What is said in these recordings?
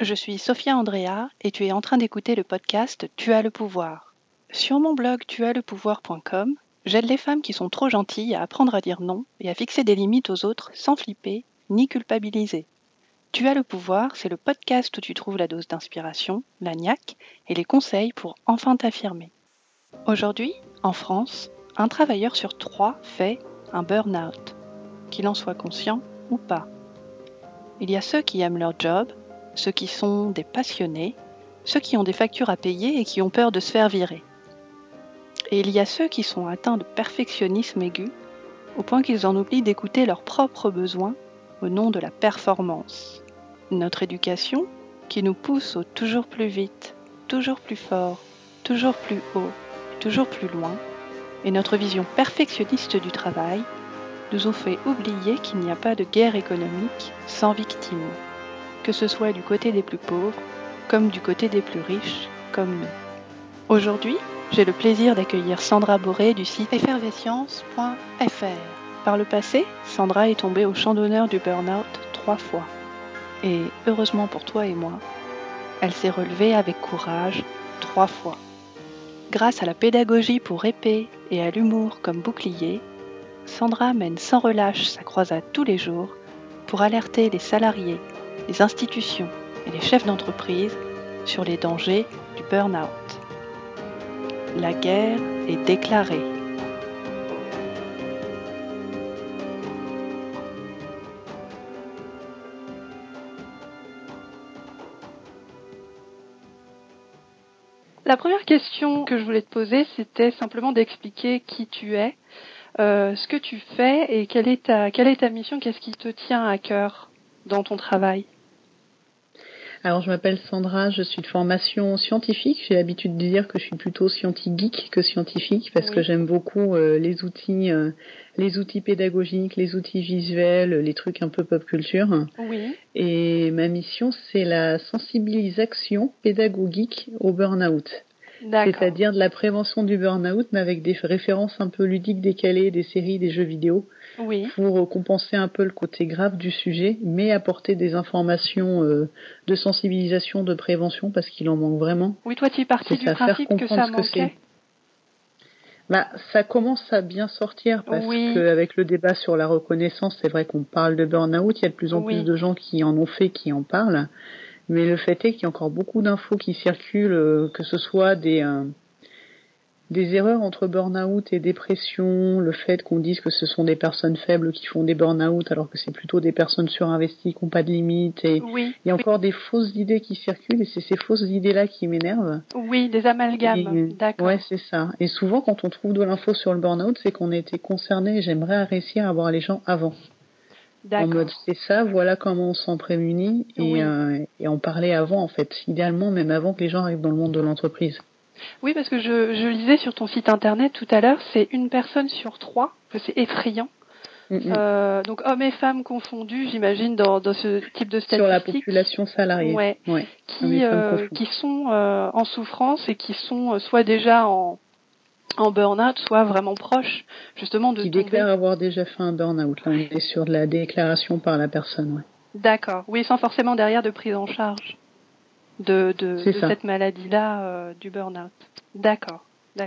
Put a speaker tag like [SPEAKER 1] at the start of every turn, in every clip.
[SPEAKER 1] Je suis Sophia Andrea et tu es en train d'écouter le podcast Tu as le pouvoir. Sur mon blog tuaslepouvoir.com, j'aide les femmes qui sont trop gentilles à apprendre à dire non et à fixer des limites aux autres sans flipper ni culpabiliser. Tu as le pouvoir, c'est le podcast où tu trouves la dose d'inspiration, la niaque et les conseils pour enfin t'affirmer. Aujourd'hui, en France, un travailleur sur trois fait un burn-out, qu'il en soit conscient ou pas. Il y a ceux qui aiment leur job, ceux qui sont des passionnés, ceux qui ont des factures à payer et qui ont peur de se faire virer. Et il y a ceux qui sont atteints de perfectionnisme aigu, au point qu'ils en oublient d'écouter leurs propres besoins au nom de la performance. Notre éducation, qui nous pousse au toujours plus vite, toujours plus fort, toujours plus haut, toujours plus loin, et notre vision perfectionniste du travail nous ont fait oublier qu'il n'y a pas de guerre économique sans victimes, que ce soit du côté des plus pauvres comme du côté des plus riches comme nous. Aujourd'hui, j'ai le plaisir d'accueillir Sandra Boré du site effervescience.fr. Par le passé, Sandra est tombée au champ d'honneur du burn-out trois fois. Et heureusement pour toi et moi, elle s'est relevée avec courage trois fois. Grâce à la pédagogie pour épée et à l'humour comme bouclier, Sandra mène sans relâche sa croisade tous les jours pour alerter les salariés, les institutions et les chefs d'entreprise sur les dangers du burn-out. La guerre est déclarée. La première question que je voulais te poser, c'était simplement d'expliquer qui tu es, euh, ce que tu fais et quelle est ta, quelle est ta mission, qu'est-ce qui te tient à cœur? Dans ton travail.
[SPEAKER 2] Alors, je m'appelle Sandra, je suis de formation scientifique. J'ai l'habitude de dire que je suis plutôt scientifique que scientifique parce que j'aime beaucoup euh, les outils, euh, les outils pédagogiques, les outils visuels, les trucs un peu pop culture.
[SPEAKER 1] Oui.
[SPEAKER 2] Et ma mission, c'est la sensibilisation pédagogique au burn-out. C'est-à-dire de la prévention du burn-out, mais avec des références un peu ludiques décalées, des séries, des jeux vidéo,
[SPEAKER 1] oui.
[SPEAKER 2] pour compenser un peu le côté grave du sujet, mais apporter des informations euh, de sensibilisation, de prévention, parce qu'il en manque vraiment.
[SPEAKER 1] Oui, toi, tu es parti du principe que ça manquait.
[SPEAKER 2] bah, ça commence à bien sortir parce
[SPEAKER 1] oui.
[SPEAKER 2] qu'avec le débat sur la reconnaissance, c'est vrai qu'on parle de burn-out, il y a de plus en
[SPEAKER 1] oui.
[SPEAKER 2] plus de gens qui en ont fait, qui en parlent. Mais le fait est qu'il y a encore beaucoup d'infos qui circulent, euh, que ce soit des, euh, des erreurs entre burn-out et dépression, le fait qu'on dise que ce sont des personnes faibles qui font des burn-out alors que c'est plutôt des personnes surinvesties qui n'ont pas de limites. Et
[SPEAKER 1] oui,
[SPEAKER 2] il y a
[SPEAKER 1] oui.
[SPEAKER 2] encore des fausses idées qui circulent et c'est ces fausses idées-là qui m'énervent.
[SPEAKER 1] Oui, des amalgames. D'accord.
[SPEAKER 2] Ouais, c'est ça. Et souvent, quand on trouve de l'info sur le burn-out, c'est qu'on a été concerné. J'aimerais réussir à voir les gens avant en mode c'est ça, voilà comment on s'en prémunit et,
[SPEAKER 1] oui.
[SPEAKER 2] euh, et en parler avant en fait, idéalement même avant que les gens arrivent dans le monde de l'entreprise.
[SPEAKER 1] Oui, parce que je, je lisais sur ton site internet tout à l'heure, c'est une personne sur trois, c'est effrayant.
[SPEAKER 2] Mm -hmm.
[SPEAKER 1] euh, donc hommes et femmes confondus, j'imagine, dans, dans ce type de statistiques.
[SPEAKER 2] Sur la population salariée.
[SPEAKER 1] Ouais,
[SPEAKER 2] ouais.
[SPEAKER 1] qui, euh, qui sont euh, en souffrance et qui sont soit déjà en, en burn-out, soit vraiment proches justement de
[SPEAKER 2] qui
[SPEAKER 1] tomber.
[SPEAKER 2] déclarent avoir déjà fait un burn-out. Là, on est sur de la déclaration par la personne. Ouais.
[SPEAKER 1] D'accord. Oui, sans forcément derrière de prise en charge de, de, cette maladie-là euh, du burn-out. D'accord.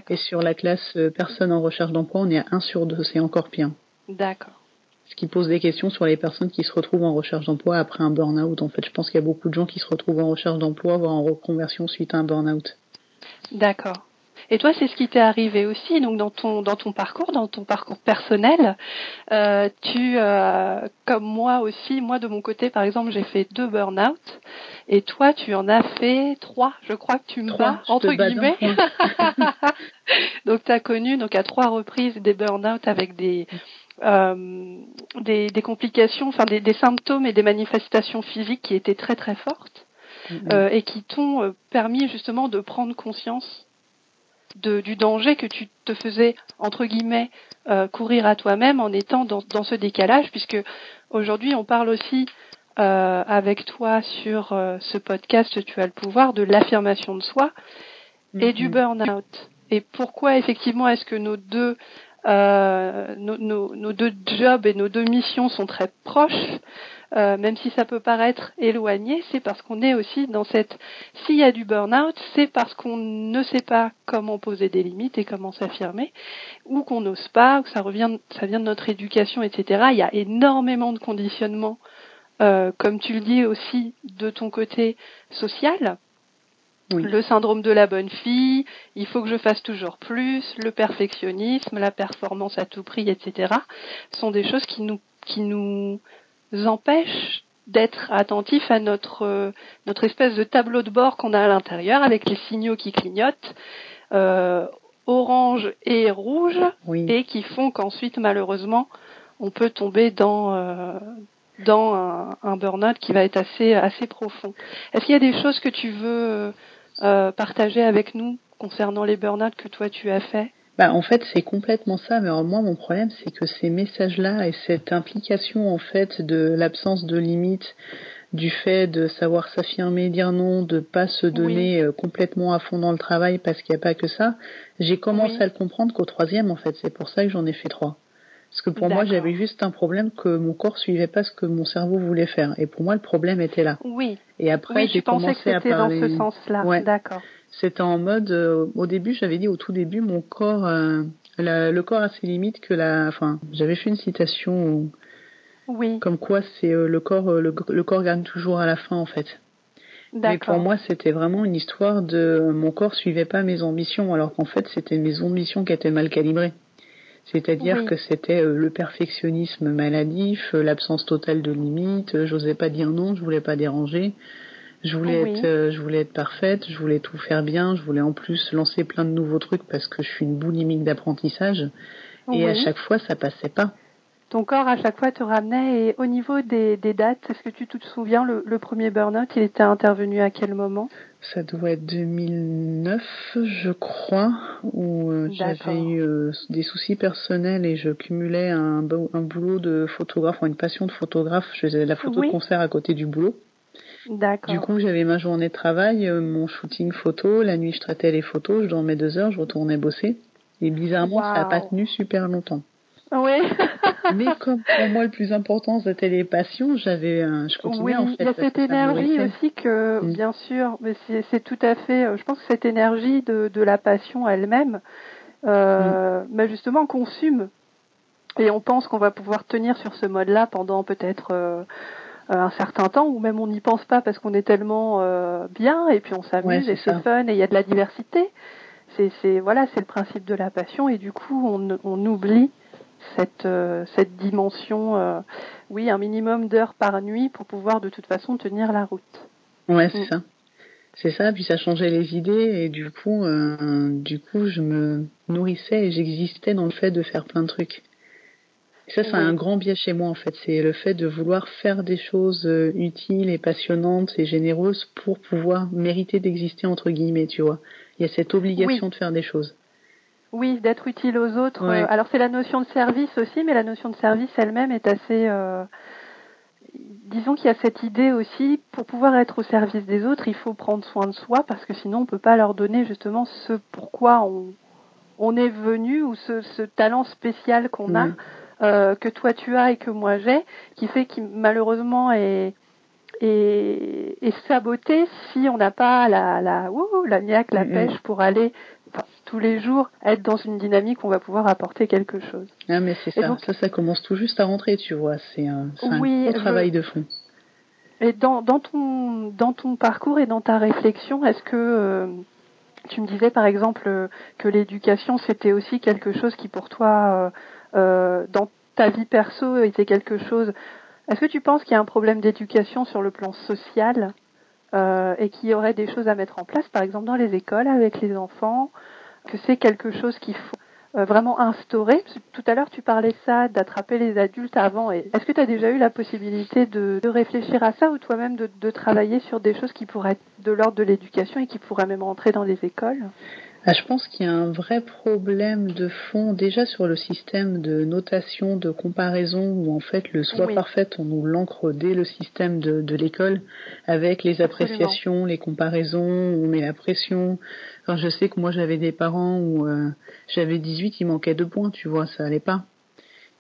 [SPEAKER 2] Et sur la classe euh, personnes en recherche d'emploi, on est à 1 sur 2, c'est encore pire.
[SPEAKER 1] D'accord.
[SPEAKER 2] Ce qui pose des questions sur les personnes qui se retrouvent en recherche d'emploi après un burn-out. En fait, je pense qu'il y a beaucoup de gens qui se retrouvent en recherche d'emploi, voire en reconversion suite à un burn-out.
[SPEAKER 1] D'accord. Et toi, c'est ce qui t'est arrivé aussi, donc dans ton dans ton parcours, dans ton parcours personnel, euh, tu euh, comme moi aussi, moi de mon côté, par exemple, j'ai fait deux burn-out, et toi, tu en as fait trois. Je crois que tu me
[SPEAKER 2] trois,
[SPEAKER 1] bats entre guillemets. donc, tu as connu donc à trois reprises des burn-out avec des euh, des, des complications, enfin des, des symptômes et des manifestations physiques qui étaient très très fortes.
[SPEAKER 2] Mm
[SPEAKER 1] -hmm. euh, et qui t'ont permis justement de prendre conscience de, du danger que tu te faisais entre guillemets euh, courir à toi-même en étant dans, dans, ce décalage, puisque aujourd'hui on parle aussi euh, avec toi sur euh, ce podcast Tu as le pouvoir de l'affirmation de soi mm -hmm. et du burn-out. Et pourquoi effectivement est-ce que nos deux euh, nos, nos, nos, deux jobs et nos deux missions sont très proches, euh, même si ça peut paraître éloigné, c'est parce qu'on est aussi dans cette. S'il y a du burn-out, c'est parce qu'on ne sait pas comment poser des limites et comment s'affirmer, ou qu'on n'ose pas, ou que ça revient, ça vient de notre éducation, etc. Il y a énormément de conditionnements, euh, comme tu le dis aussi de ton côté social. Oui. Le syndrome de la bonne fille, il faut que je fasse toujours plus, le perfectionnisme, la performance à tout prix, etc. sont des choses qui nous qui nous empêche d'être attentif à notre euh, notre espèce de tableau de bord qu'on a à l'intérieur avec les signaux qui clignotent euh, orange et rouge oui. et qui font qu'ensuite malheureusement on peut tomber dans euh, dans un, un burn-out qui va être assez assez profond. Est-ce qu'il y a des choses que tu veux euh, partager avec nous concernant les burn-out que toi tu as fait
[SPEAKER 2] bah, en fait, c'est complètement ça. Mais alors, moi, mon problème, c'est que ces messages-là et cette implication, en fait, de l'absence de limite, du fait de savoir s'affirmer, dire non, de pas se donner oui. complètement à fond dans le travail parce qu'il n'y a pas que ça, j'ai commencé oui. à le comprendre qu'au troisième, en fait. C'est pour ça que j'en ai fait trois. Parce que pour moi, j'avais juste un problème que mon corps suivait pas ce que mon cerveau voulait faire. Et pour moi, le problème était là.
[SPEAKER 1] Oui.
[SPEAKER 2] Et après,
[SPEAKER 1] oui,
[SPEAKER 2] j'ai commencé
[SPEAKER 1] à
[SPEAKER 2] parler.
[SPEAKER 1] dans ce sens-là.
[SPEAKER 2] Ouais.
[SPEAKER 1] D'accord.
[SPEAKER 2] C'était en mode, euh, au début, j'avais dit au tout début, mon corps, euh, la, le corps a ses limites que la, enfin, j'avais fait une citation
[SPEAKER 1] oui.
[SPEAKER 2] comme quoi c'est euh, le corps, le, le, corps gagne toujours à la fin en fait. Mais pour moi, c'était vraiment une histoire de mon corps suivait pas mes ambitions, alors qu'en fait, c'était mes ambitions qui étaient mal calibrées. C'est-à-dire
[SPEAKER 1] oui.
[SPEAKER 2] que c'était le perfectionnisme maladif, l'absence totale de limites, j'osais pas dire non, je voulais pas déranger. Je voulais
[SPEAKER 1] oui.
[SPEAKER 2] être, euh, je voulais être parfaite, je voulais tout faire bien, je voulais en plus lancer plein de nouveaux trucs parce que je suis une boulimique d'apprentissage.
[SPEAKER 1] Oui.
[SPEAKER 2] Et à chaque fois, ça passait pas.
[SPEAKER 1] Ton corps, à chaque fois, te ramenait. Et au niveau des, des dates, est-ce que tu te souviens, le, le premier burn-out, il était intervenu à quel moment?
[SPEAKER 2] Ça doit être 2009, je crois, où euh, j'avais eu euh, des soucis personnels et je cumulais un, un boulot de photographe, enfin une passion de photographe. Je faisais de la photo
[SPEAKER 1] oui.
[SPEAKER 2] de concert à côté du boulot.
[SPEAKER 1] D'accord.
[SPEAKER 2] Du coup, j'avais ma journée de travail, euh, mon shooting photo. La nuit, je traitais les photos. Je dormais deux heures, je retournais bosser. Et bizarrement,
[SPEAKER 1] wow.
[SPEAKER 2] ça n'a pas tenu super longtemps.
[SPEAKER 1] Oui.
[SPEAKER 2] Mais comme pour moi, le plus important, c'était les passions, j'avais, euh, je continuais
[SPEAKER 1] oui,
[SPEAKER 2] en fait.
[SPEAKER 1] Il y a cette énergie aussi que,
[SPEAKER 2] Mm.
[SPEAKER 1] bien sûr, mais c'est tout à fait. euh, Je pense que cette énergie de, de la passion elle-même, euh,
[SPEAKER 2] Mm.
[SPEAKER 1] bah, justement, consume. Et on pense qu'on va pouvoir tenir sur ce mode-là pendant peut-être euh, un certain temps, ou même on n'y pense pas parce qu'on est tellement euh, bien, et puis on s'amuse
[SPEAKER 2] Ouais,
[SPEAKER 1] et c'est fun, et il y a de la diversité. C'est voilà, c'est le principe de la passion, et du coup, on, on oublie cette, euh, cette dimension, euh, oui, un minimum d'heures par nuit pour pouvoir de toute façon tenir la route.
[SPEAKER 2] Ouais, c'est mm. ça. C'est ça, puis ça changeait les idées et du coup, euh, du coup, je me nourrissais et j'existais dans le fait de faire plein de trucs. Et ça, c'est oui. un grand biais chez moi en fait. C'est le fait de vouloir faire des choses utiles et passionnantes et généreuses pour pouvoir mériter d'exister entre guillemets, tu vois. Il y a cette obligation
[SPEAKER 1] oui.
[SPEAKER 2] de faire des choses.
[SPEAKER 1] Oui, d'être utile aux autres.
[SPEAKER 2] Ouais.
[SPEAKER 1] Alors c'est la notion de service aussi, mais la notion de service elle-même est assez. Euh, disons qu'il y a cette idée aussi, pour pouvoir être au service des autres, il faut prendre soin de soi parce que sinon on peut pas leur donner justement ce pourquoi on, on est venu ou ce, ce talent spécial qu'on a, euh, que toi tu as et que moi j'ai, qui fait qu'il malheureusement est et, et saboté si on n'a pas la la ouh, la niaque, la pêche pour aller tous les jours être dans une dynamique où on va pouvoir apporter quelque chose.
[SPEAKER 2] Ah mais c'est ça, donc, ça ça commence tout juste à rentrer, tu vois, c'est un,
[SPEAKER 1] oui,
[SPEAKER 2] un gros travail
[SPEAKER 1] je...
[SPEAKER 2] de fond.
[SPEAKER 1] Et dans, dans ton dans ton parcours et dans ta réflexion, est-ce que euh, tu me disais par exemple euh, que l'éducation c'était aussi quelque chose qui pour toi euh, euh, dans ta vie perso était quelque chose? Est-ce que tu penses qu'il y a un problème d'éducation sur le plan social euh, et qu'il y aurait des choses à mettre en place, par exemple dans les écoles avec les enfants, que c'est quelque chose qu'il faut euh, vraiment instaurer Tout à l'heure, tu parlais ça, d'attraper les adultes avant. Est-ce que tu as déjà eu la possibilité de, réfléchir à ça ou toi-même de, de, travailler sur des choses qui pourraient être de l'ordre de l'éducation et qui pourraient même rentrer dans les écoles?
[SPEAKER 2] Ah, je pense qu'il y a un vrai problème de fond déjà sur le système de notation, de comparaison, où en fait le soi parfait, on nous l'ancre dès le système de, de l'école, avec les appréciations, les comparaisons, on met la pression. Enfin, je sais que moi j'avais des parents où euh, j'avais 18, il manquait deux points, tu vois, ça allait pas.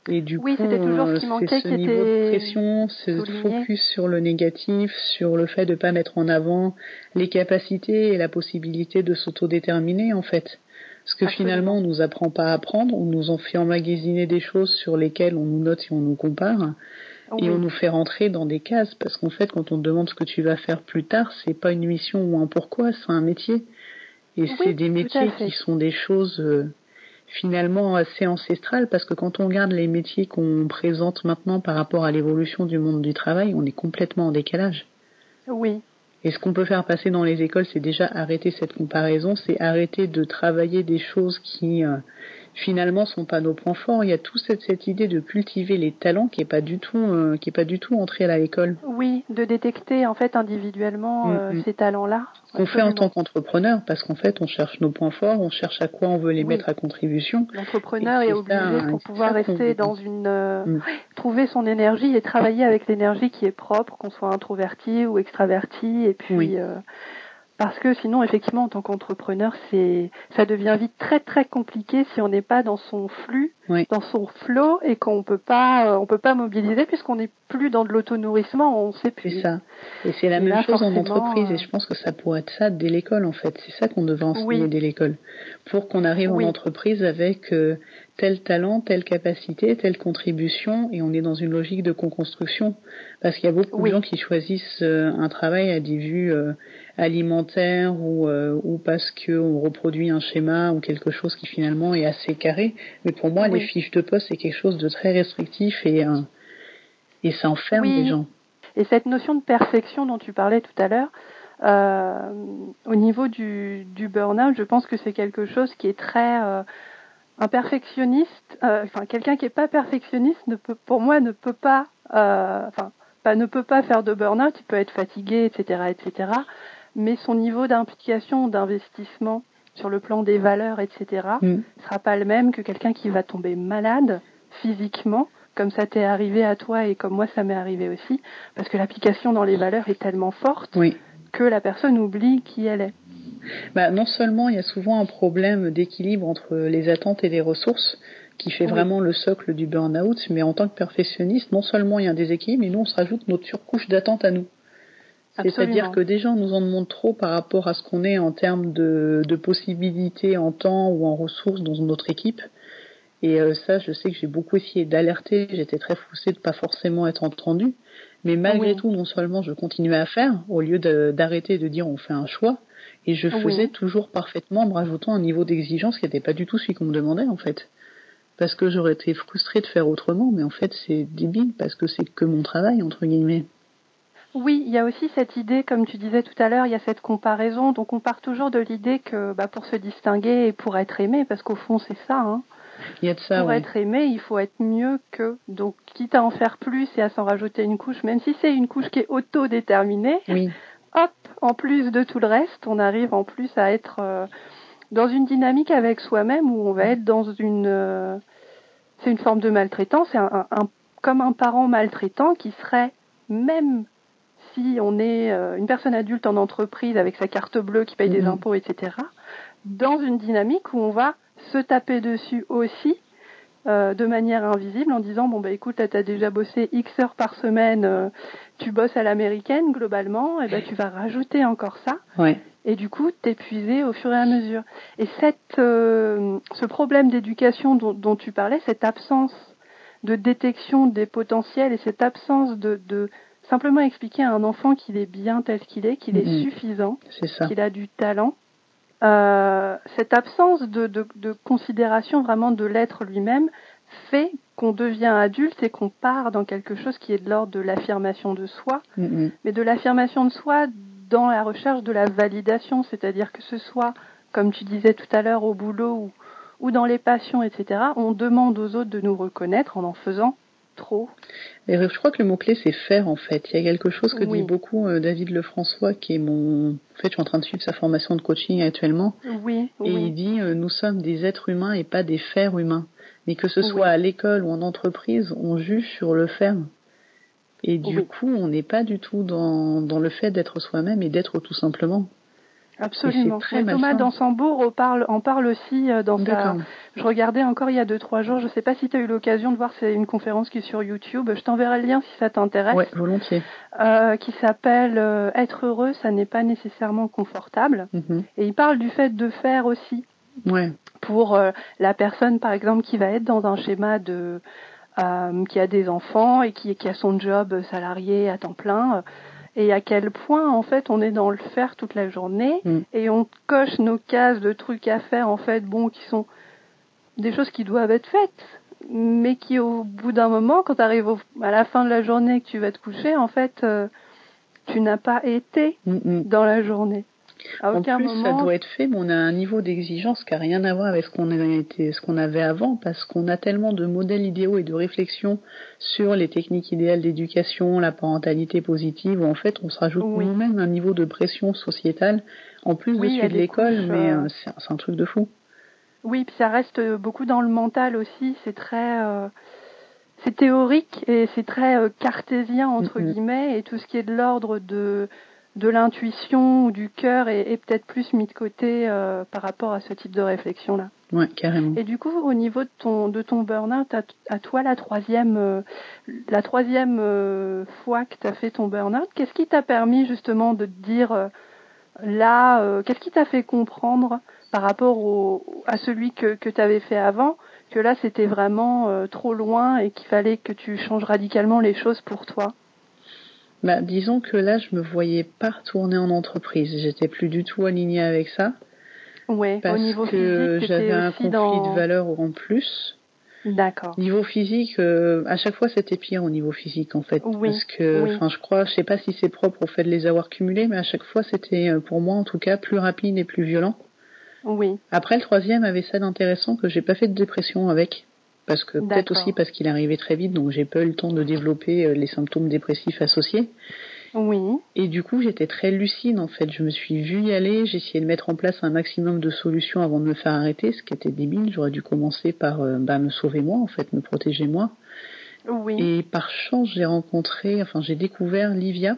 [SPEAKER 2] Et du
[SPEAKER 1] oui, c'était toujours ce qui manquait,
[SPEAKER 2] ce niveau de pression, ce focus sur le négatif, sur le fait de pas mettre en avant les capacités et la possibilité de s'autodéterminer en fait. Parce que finalement, on nous apprend pas à apprendre, on nous en fait emmagasiner des choses sur lesquelles on nous note et on nous compare. Et on nous fait rentrer dans des cases parce qu'en fait, quand on te demande ce que tu vas faire plus tard, c'est pas une mission ou un pourquoi, c'est un métier. Et c'est des métiers qui sont des choses euh, finalement assez ancestral parce que quand on regarde les métiers qu'on présente maintenant par rapport à l'évolution du monde du travail, on est complètement en décalage.
[SPEAKER 1] Oui.
[SPEAKER 2] Et ce qu'on peut faire passer dans les écoles, c'est déjà arrêter cette comparaison, c'est arrêter de travailler des choses qui euh, finalement sont pas nos points forts. Il y a toute cette, cette idée de cultiver les talents qui est pas du tout euh, qui est pas du tout entrée à l'école.
[SPEAKER 1] Oui, de détecter en fait individuellement euh, mm, mm. ces talents-là.
[SPEAKER 2] On fait en tant qu'entrepreneur parce qu'en fait on cherche nos points forts, on cherche à quoi on veut les mettre à contribution.
[SPEAKER 1] L'entrepreneur est, obligé pour pouvoir rester dans une euh, mm. trouver son énergie et travailler avec l'énergie qui est propre, qu'on soit introverti ou extraverti et puis parce que sinon, effectivement, en tant qu'entrepreneur, c'est, ça devient vite très très compliqué si on n'est pas dans son flux, dans son flow, et qu'on peut pas, euh, on peut pas mobiliser puisqu'on n'est plus dans de l'auto-nourrissement, on sait plus.
[SPEAKER 2] C'est ça. Et c'est la même chose en entreprise, et euh, je pense que ça pourrait être ça dès l'école en fait. C'est ça qu'on devrait enseigner dès l'école, pour qu'on arrive en entreprise avec euh, tel talent, telle capacité, telle contribution, et on est dans une logique de co-construction. Parce qu'il y a beaucoup de gens qui choisissent un travail à des vues alimentaire ou, euh, ou parce qu'on reproduit un schéma ou quelque chose qui finalement est assez carré. Mais pour moi, les fiches de poste, c'est quelque chose de très restrictif et, euh, et ça enferme les gens.
[SPEAKER 1] Et cette notion de perfection dont tu parlais tout à l'heure, euh, au niveau du, du burn-out, je pense que c'est quelque chose qui est très... Euh, un perfectionniste, euh, enfin quelqu'un qui n'est pas perfectionniste, ne peut, pour moi, ne peut pas... enfin, ne peut pas faire de burn-out, il peut être fatigué, etc., etc mais son niveau d'implication, d'investissement sur le plan des valeurs, etc., ne mm. sera pas le même que quelqu'un qui va tomber malade physiquement, comme ça t'est arrivé à toi et comme moi ça m'est arrivé aussi, parce que l'application dans les valeurs est tellement forte que la personne oublie qui elle est.
[SPEAKER 2] Bah, non seulement il y a souvent un problème d'équilibre entre les attentes et les ressources, qui fait vraiment le socle du burn-out, mais en tant que perfectionniste, non seulement il y a un déséquilibre, mais nous on se rajoute notre surcouche d'attente à nous. C'est-à-dire que déjà, on nous en demande trop par rapport à ce qu'on est en termes de, de, possibilités en temps ou en ressources dans notre équipe. Et euh, ça, je sais que j'ai beaucoup essayé d'alerter. J'étais très frustrée de pas forcément être entendue. Mais malgré tout, non seulement je continuais à faire, au lieu d'arrêter de, dire on fait un choix, et je faisais toujours parfaitement en me rajoutant un niveau d'exigence qui n'était pas du tout celui qu'on me demandait en fait. Parce que j'aurais été frustrée de faire autrement, mais en fait c'est débile parce que c'est que mon travail entre guillemets.
[SPEAKER 1] Oui, il y a aussi cette idée, comme tu disais tout à l'heure, il y a cette comparaison. Donc on part toujours de l'idée que bah, pour se distinguer et pour être aimé, parce qu'au fond c'est ça. Hein,
[SPEAKER 2] il y a de ça,
[SPEAKER 1] pour être aimé, il faut être mieux que. Donc quitte à en faire plus et à s'en rajouter une couche, même si c'est une couche qui est auto-déterminée,
[SPEAKER 2] oui.
[SPEAKER 1] hop, en plus de tout le reste, on arrive en plus à être euh, dans une dynamique avec soi-même où on va être dans une. Euh, c'est une forme de maltraitance, c'est un, un, comme un parent maltraitant qui serait même si on est euh, une personne adulte en entreprise avec sa carte bleue qui paye des mhm. impôts, etc., dans une dynamique où on va se taper dessus aussi euh, de manière invisible en disant bon bah écoute tu as déjà bossé X heures par semaine, euh, tu bosses à l'américaine globalement, et ben tu vas rajouter encore ça. Et du coup, t'épuiser au fur et à mesure. Et cette, ce problème d'éducation dont, dont, tu parlais, cette absence de détection des potentiels et cette absence de, de, simplement expliquer à un enfant qu'il est bien tel qu'il est, qu'il est mm-hmm. suffisant, qu'il a du talent. Euh, cette absence de, de, de, considération vraiment de l'être lui-même fait qu'on devient adulte et qu'on part dans quelque chose qui est de l'ordre de l'affirmation de soi,
[SPEAKER 2] mm-hmm.
[SPEAKER 1] mais de l'affirmation de soi dans la recherche de la validation, c'est-à-dire que ce soit, comme tu disais tout à l'heure, au boulot ou, ou dans les passions, etc., on demande aux autres de nous reconnaître en en faisant trop
[SPEAKER 2] je crois que le mot-clé, c'est faire, en fait. Il y a quelque chose que
[SPEAKER 1] Oui.
[SPEAKER 2] dit beaucoup euh, David Lefrançois, qui est mon... En fait, je suis en train de suivre sa formation de coaching actuellement.
[SPEAKER 1] Oui,
[SPEAKER 2] Et il dit, euh, nous sommes des êtres humains et pas des fers humains. Mais que ce soit à l'école ou en entreprise, on juge sur le faire. Et du coup, on n'est pas du tout dans, dans le fait d'être soi-même et d'être tout simplement.
[SPEAKER 1] Absolument.
[SPEAKER 2] Très
[SPEAKER 1] Oui, Thomas. Dansembourg en parle, en parle aussi euh, dans sa... Je regardais encore il y a deux trois jours, je ne sais pas si tu as eu l'occasion de voir, c'est une conférence qui est sur YouTube, je t'enverrai le lien si ça t'intéresse,
[SPEAKER 2] Ouais, volontiers.
[SPEAKER 1] euh, qui s'appelle euh, Être heureux, ça n'est pas nécessairement confortable.
[SPEAKER 2] Mhm.
[SPEAKER 1] Et il parle du fait de faire aussi.
[SPEAKER 2] Ouais.
[SPEAKER 1] pour euh, la personne par exemple qui va être dans un schéma de euh, qui a des enfants et qui, qui a son job salarié à temps plein euh, et à quel point en fait on est dans le faire toute la journée
[SPEAKER 2] Mm.
[SPEAKER 1] et on coche nos cases de trucs à faire en fait bon qui sont des choses qui doivent être faites mais qui au bout d'un moment quand tu arrives à la fin de la journée que tu vas te coucher en fait euh, tu n'as pas été
[SPEAKER 2] Mm, mm.
[SPEAKER 1] dans la journée à
[SPEAKER 2] En
[SPEAKER 1] aucun
[SPEAKER 2] plus, ça doit être fait, mais on a un niveau d'exigence qui n'a rien à voir avec ce qu'on qu'on avait avant, parce qu'on a tellement de modèles idéaux et de réflexions sur les techniques idéales d'éducation, la parentalité positive, où en fait, on se rajoute
[SPEAKER 1] Oui.
[SPEAKER 2] nous-mêmes un niveau de pression sociétale, en plus
[SPEAKER 1] Oui,
[SPEAKER 2] de celui de l'école, mais
[SPEAKER 1] euh,
[SPEAKER 2] euh, c'est un truc de fou.
[SPEAKER 1] Oui, puis ça reste beaucoup dans le mental aussi. C'est très, euh, c'est théorique et c'est très cartésien entre guillemets. Et tout ce qui est de l'ordre de de l'intuition ou du cœur est, est peut-être plus mis de côté euh, par rapport à ce type de réflexion là.
[SPEAKER 2] Ouais, carrément.
[SPEAKER 1] Et du coup, au niveau de ton de ton burn-out, à, à toi la troisième euh, la troisième euh, fois que tu as fait ton burn-out, qu'est-ce qui t'a permis justement de te dire là, qu'est-ce qui t'a fait comprendre par rapport au, à celui que, que tu avais fait avant, que là c'était vraiment trop loin et qu'il fallait que tu changes radicalement les choses pour toi?
[SPEAKER 2] Bah, disons que là, je me voyais pas retourner en entreprise. J'étais plus du tout alignée avec ça.
[SPEAKER 1] Ouais,
[SPEAKER 2] Parce
[SPEAKER 1] au niveau
[SPEAKER 2] que j'avais un conflit
[SPEAKER 1] dans...
[SPEAKER 2] de valeurs en plus.
[SPEAKER 1] D'accord.
[SPEAKER 2] Niveau physique, euh, à chaque fois c'était pire au niveau physique en fait.
[SPEAKER 1] Oui,
[SPEAKER 2] Parce que,
[SPEAKER 1] oui.
[SPEAKER 2] enfin, je crois, je sais pas si c'est propre au fait de les avoir cumulés, mais à chaque fois c'était euh, pour moi en tout cas plus rapide et plus violent.
[SPEAKER 1] Oui,
[SPEAKER 2] Après le troisième avait ça d'intéressant que j'ai pas fait de dépression avec. Parce que peut-être aussi parce qu'il arrivait très vite, donc j'ai pas eu le temps de développer euh, les symptômes dépressifs associés.
[SPEAKER 1] oui,
[SPEAKER 2] Et du coup, j'étais très lucide en fait. Je me suis vue y aller, j'ai essayé de mettre en place un maximum de solutions avant de me faire arrêter, ce qui était débile. J'aurais dû commencer par euh, bah, me sauver moi, en fait, me protéger moi.
[SPEAKER 1] oui.
[SPEAKER 2] Et par chance, j'ai rencontré, enfin, j'ai découvert Livia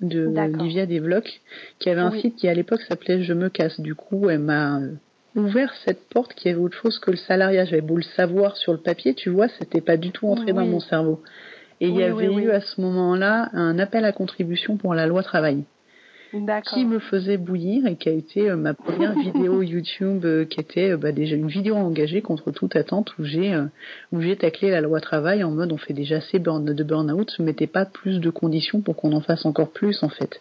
[SPEAKER 2] de. Livia Devloc, qui avait un
[SPEAKER 1] Oui.
[SPEAKER 2] site qui à l'époque s'appelait Je me casse. Du coup, elle m'a euh, ouvert cette porte qui avait autre chose que le salariat. J'avais beau le savoir sur le papier, tu vois, c'était pas du tout entré dans
[SPEAKER 1] Oui.
[SPEAKER 2] mon cerveau. Et il y avait eu à ce moment-là un appel à contribution pour la loi travail qui me faisait bouillir et qui a été euh, ma première vidéo YouTube euh, qui était euh, bah, déjà une vidéo engagée contre toute attente où j'ai où j'ai taclé la loi travail en mode on fait déjà assez burn, de burn-out, mettez pas plus de conditions pour qu'on en fasse encore plus en fait.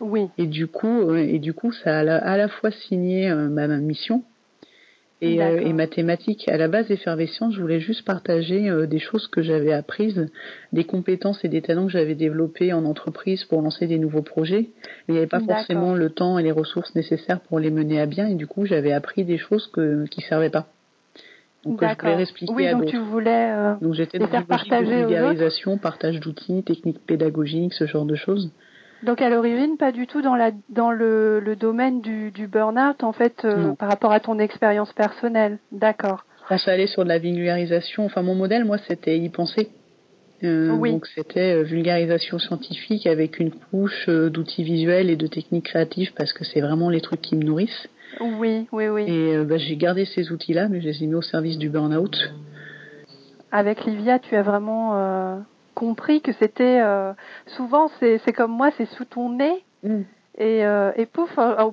[SPEAKER 1] Oui,
[SPEAKER 2] Et du coup euh, et du coup ça a la- à la fois signé euh, ma, ma mission et, euh, et ma thématique. À la base effervescence, je voulais juste partager des choses que j'avais apprises, des compétences et des talents que j'avais développés en entreprise pour lancer des nouveaux projets. Mais il n'y avait pas forcément le temps et les ressources nécessaires pour les mener à bien. Et du coup, j'avais appris des choses que, qui servaient pas. Donc, je voulais
[SPEAKER 1] d'accord.
[SPEAKER 2] réexpliquer
[SPEAKER 1] Oui,
[SPEAKER 2] à
[SPEAKER 1] donc
[SPEAKER 2] d'autres.
[SPEAKER 1] tu voulais euh,
[SPEAKER 2] Donc j'étais dans
[SPEAKER 1] faire
[SPEAKER 2] une logique de vulgarisation, partage d'outils, techniques pédagogiques, ce genre de choses.
[SPEAKER 1] Donc à l'origine, pas du tout dans, la, dans le, le domaine du, du burn-out, en fait, euh, par rapport à ton expérience personnelle. D'accord.
[SPEAKER 2] Pensais aller sur de la vulgarisation. Enfin, mon modèle, moi, c'était y penser. Euh,
[SPEAKER 1] Oui.
[SPEAKER 2] Donc c'était euh, vulgarisation scientifique avec une couche d'outils visuels et de techniques créatives parce que c'est vraiment les trucs qui me nourrissent.
[SPEAKER 1] Oui, oui, oui.
[SPEAKER 2] Et euh, bah, j'ai gardé ces outils-là, mais je les ai mis au service du burn-out.
[SPEAKER 1] Avec Livia, tu as vraiment compris que c'était... euh, souvent, c'est c'est comme moi, c'est sous ton nez. Et, euh, et pouf, euh, euh,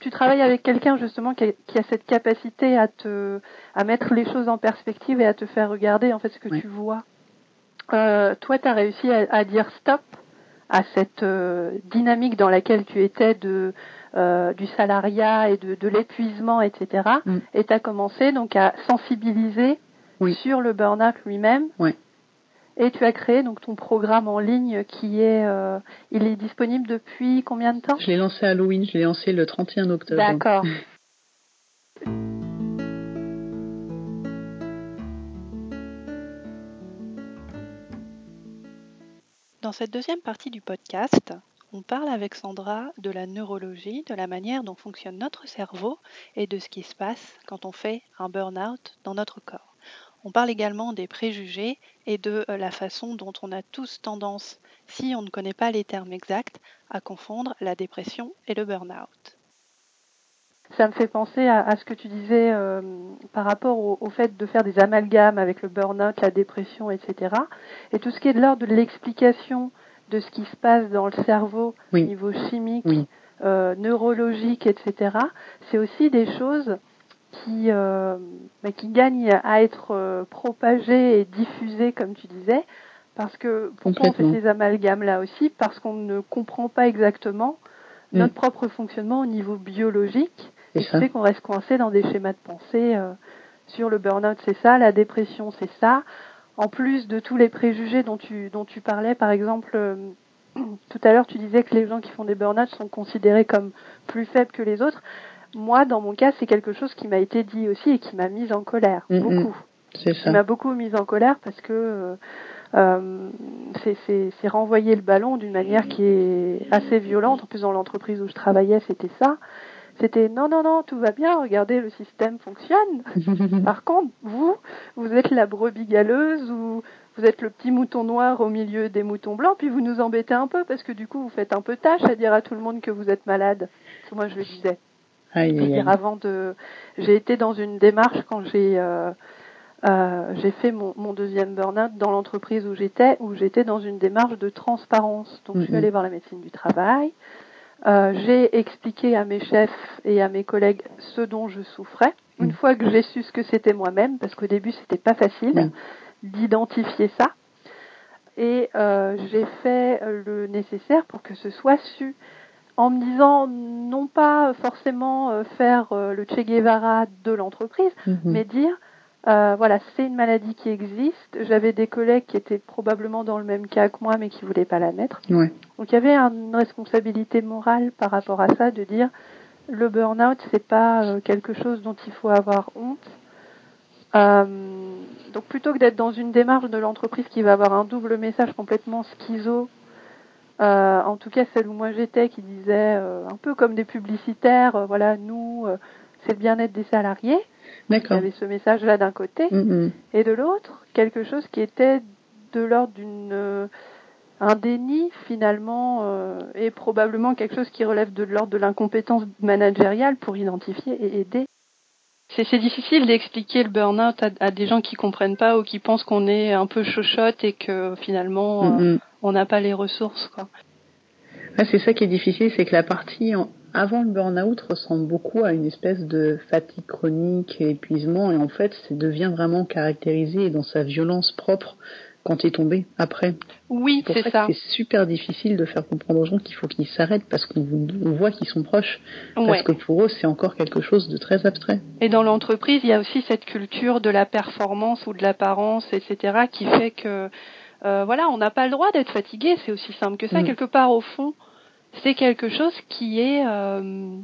[SPEAKER 1] tu travailles avec quelqu'un justement qui a, qui a cette capacité à te à mettre les choses en perspective et à te faire regarder en fait ce que
[SPEAKER 2] Oui.
[SPEAKER 1] tu vois. Euh, toi, tu as réussi à, à dire stop à cette euh, dynamique dans laquelle tu étais de euh, du salariat et de, de l'épuisement, etc.
[SPEAKER 2] Mm.
[SPEAKER 1] Et tu as commencé donc à sensibiliser
[SPEAKER 2] Oui.
[SPEAKER 1] sur le burn-out lui-même.
[SPEAKER 2] Ouais.
[SPEAKER 1] Et tu as créé donc ton programme en ligne qui est, euh, il est disponible depuis combien de temps?
[SPEAKER 2] Je l'ai lancé à Halloween, je l'ai lancé le 31 octobre.
[SPEAKER 1] D'accord.
[SPEAKER 3] Dans cette deuxième partie du podcast, on parle avec Sandra de la neurologie, de la manière dont fonctionne notre cerveau et de ce qui se passe quand on fait un burn-out dans notre corps. On parle également des préjugés et de euh, la façon dont on a tous tendance, si on ne connaît pas les termes exacts, à confondre la dépression et le burn-out.
[SPEAKER 1] Ça me fait penser à, à ce que tu disais euh, par rapport au, au, fait de faire des amalgames avec le burn-out, la dépression, etc. Et tout ce qui est de l'ordre de l'explication de ce qui se passe dans le cerveau
[SPEAKER 2] Oui.
[SPEAKER 1] au niveau chimique,
[SPEAKER 2] Oui.
[SPEAKER 1] euh, neurologique, etc. C'est aussi des choses qui, euh, bah, qui gagnent à être euh, propagées et diffusées, comme tu disais, parce que pourquoi on fait ces amalgames là aussi Parce qu'on ne comprend pas exactement
[SPEAKER 2] Mm.
[SPEAKER 1] notre propre fonctionnement au niveau biologique et
[SPEAKER 2] ça.
[SPEAKER 1] fait qu'on reste coincé dans des schémas de pensée euh, sur le burn-out, c'est ça, la dépression, c'est ça. En plus de tous les préjugés dont tu, dont tu parlais, par exemple, euh, tout à l'heure, tu disais que les gens qui font des burn-out sont considérés comme plus faibles que les autres. Moi, dans mon cas, c'est quelque chose qui m'a été dit aussi et qui m'a mise en colère, beaucoup.
[SPEAKER 2] C'est
[SPEAKER 1] Qui
[SPEAKER 2] ça.
[SPEAKER 1] m'a beaucoup mise en colère parce que euh, euh, c'est- renvoyer le ballon d'une manière qui est assez violente. En plus, dans l'entreprise où je travaillais, c'était ça. C'était non, non, non, tout va bien, regardez, le système fonctionne. Par contre, vous, vous êtes la brebis galeuse ou vous êtes le petit mouton noir au milieu des moutons blancs, puis vous nous embêtez un peu parce que du coup, vous faites un peu tâche à dire à tout le monde que vous êtes malade. Parce que moi, je le disais.
[SPEAKER 2] Aïe,
[SPEAKER 1] Je veux
[SPEAKER 2] aïe,
[SPEAKER 1] dire,
[SPEAKER 2] aïe.
[SPEAKER 1] avant de, j'ai été dans une démarche quand j'ai euh, euh, j'ai fait mon, mon deuxième burn-out dans l'entreprise où j'étais, où j'étais dans une démarche de transparence. Donc, je suis
[SPEAKER 2] Mhm.
[SPEAKER 1] allée voir la médecine du travail. Euh, j'ai expliqué à mes chefs et à mes collègues ce dont je souffrais. Une
[SPEAKER 2] Mhm.
[SPEAKER 1] fois que j'ai su ce que c'était moi-même, parce qu'au début c'était pas facile
[SPEAKER 2] Oui.
[SPEAKER 1] d'identifier ça, et j'ai fait le nécessaire pour que ce soit su, en me disant non pas forcément euh, faire euh, le Che Guevara de l'entreprise,
[SPEAKER 2] Mhm.
[SPEAKER 1] mais dire euh, voilà, c'est une maladie qui existe. J'avais des collègues qui étaient probablement dans le même cas que moi, mais qui voulaient pas l'admettre.
[SPEAKER 2] Ouais.
[SPEAKER 1] Donc il y avait une responsabilité morale par rapport à ça, de dire le burn-out c'est pas quelque chose dont il faut avoir honte. Euh, donc plutôt que d'être dans une démarche de l'entreprise qui va avoir un double message complètement schizo, euh, en tout cas celle où moi j'étais, qui disait euh, un peu comme des publicitaires, euh, voilà nous euh, c'est le bien-être des salariés. Il y
[SPEAKER 2] D'accord.
[SPEAKER 1] avait ce message-là d'un côté
[SPEAKER 2] Mhm.
[SPEAKER 1] et de l'autre quelque chose qui était de l'ordre d'une euh, un déni finalement euh, et probablement quelque chose qui relève de l'ordre de l'incompétence managériale pour identifier et aider. C'est c'est difficile d'expliquer le burn-out à, à des gens qui comprennent pas ou qui pensent qu'on est un peu chochotte et que finalement euh,
[SPEAKER 2] Mhm.
[SPEAKER 1] On n'a pas les ressources quoi.
[SPEAKER 2] Ouais, c'est ça qui est difficile, c'est que la partie en- avant le burn-out ressemble beaucoup à une espèce de fatigue chronique et épuisement, et en fait, ça devient vraiment caractérisé dans sa violence propre quand tu es tombé après.
[SPEAKER 1] Oui,
[SPEAKER 2] C'est ça, c'est super difficile de faire comprendre aux gens qu'il faut qu'ils s'arrêtent parce qu'on on voit qu'ils sont proches, parce que pour eux, c'est encore quelque chose de très abstrait.
[SPEAKER 1] Et dans l'entreprise, il y a aussi cette culture de la performance ou de l'apparence, etc., qui fait que, euh, voilà, on n'a pas le droit d'être fatigué. C'est aussi simple que ça.
[SPEAKER 2] Mm.
[SPEAKER 1] Quelque part, au fond, c'est quelque chose qui est, euh,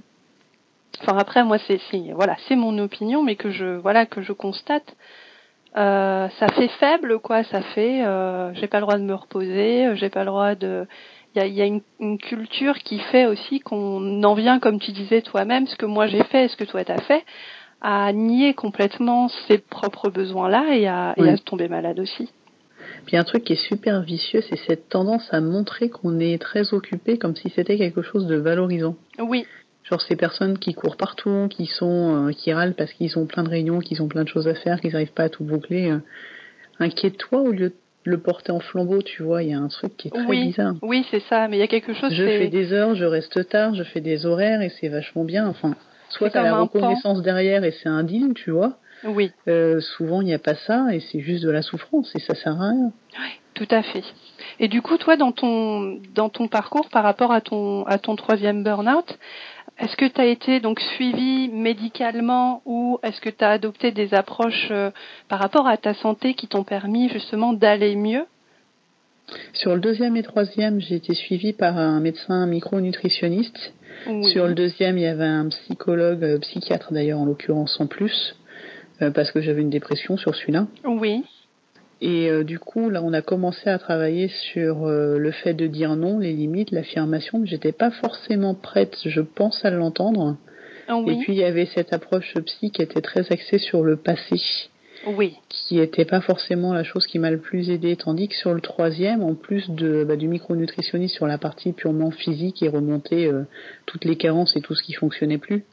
[SPEAKER 1] enfin après, moi, c'est, voilà, c'est mon opinion, mais que je, voilà, que je constate. Euh, ça fait faible, quoi. Ça fait, euh, j'ai pas le droit de me reposer, j'ai pas le droit de. Il y a, il y a une, une culture qui fait aussi qu'on en vient, comme tu disais toi-même, ce que moi j'ai fait, et ce que toi t'as fait, à nier complètement ses propres besoins-là et à, et à tomber malade aussi.
[SPEAKER 2] Puis un truc qui est super vicieux, c'est cette tendance à montrer qu'on est très occupé comme si c'était quelque chose de valorisant.
[SPEAKER 1] Oui,
[SPEAKER 2] Genre ces personnes qui courent partout, qui sont, euh, qui râlent parce qu'ils ont plein de réunions, qu'ils ont plein de choses à faire, qu'ils n'arrivent pas à tout boucler. euh, Inquiète-toi au lieu de le porter en flambeau, tu vois. Il y a un truc qui est très
[SPEAKER 1] oui,
[SPEAKER 2] bizarre.
[SPEAKER 1] oui, c'est ça. Mais il y a quelque chose.
[SPEAKER 2] Je fais des heures, je reste tard, je fais des horaires et c'est vachement bien. Enfin, soit t'as la
[SPEAKER 1] pan.
[SPEAKER 2] reconnaissance derrière et c'est deal, tu vois.
[SPEAKER 1] Oui,
[SPEAKER 2] Euh, souvent il n'y a pas ça et c'est juste de la souffrance et ça sert à rien.
[SPEAKER 1] tout à fait. Et du coup, toi, dans ton dans ton parcours par rapport à ton à ton troisième burn-out, est-ce que tu as été donc suivi médicalement ou est-ce que tu as adopté des approches euh, par rapport à ta santé qui t'ont permis justement d'aller mieux?
[SPEAKER 2] Sur le deuxième et troisième, j'ai été suivie par un médecin micronutritionniste.
[SPEAKER 1] Oui.
[SPEAKER 2] Sur le deuxième, il y avait un psychologue, euh, psychiatre d'ailleurs en l'occurrence en plus, parce que j'avais une dépression sur celui-là.
[SPEAKER 1] Oui.
[SPEAKER 2] Et euh, du coup, là, on a commencé à travailler sur euh, le fait de dire non, les limites, l'affirmation. J'étais pas forcément prête, je pense, à l'entendre.
[SPEAKER 1] Oui.
[SPEAKER 2] Et puis il y avait cette approche psy qui était très axée sur le passé.
[SPEAKER 1] Oui.
[SPEAKER 2] Qui n'était pas forcément la chose qui m'a le plus aidé. Tandis que sur le troisième, en plus de, bah, du micronutritionniste sur la partie purement physique et remonter euh, toutes les carences et tout ce qui fonctionnait plus,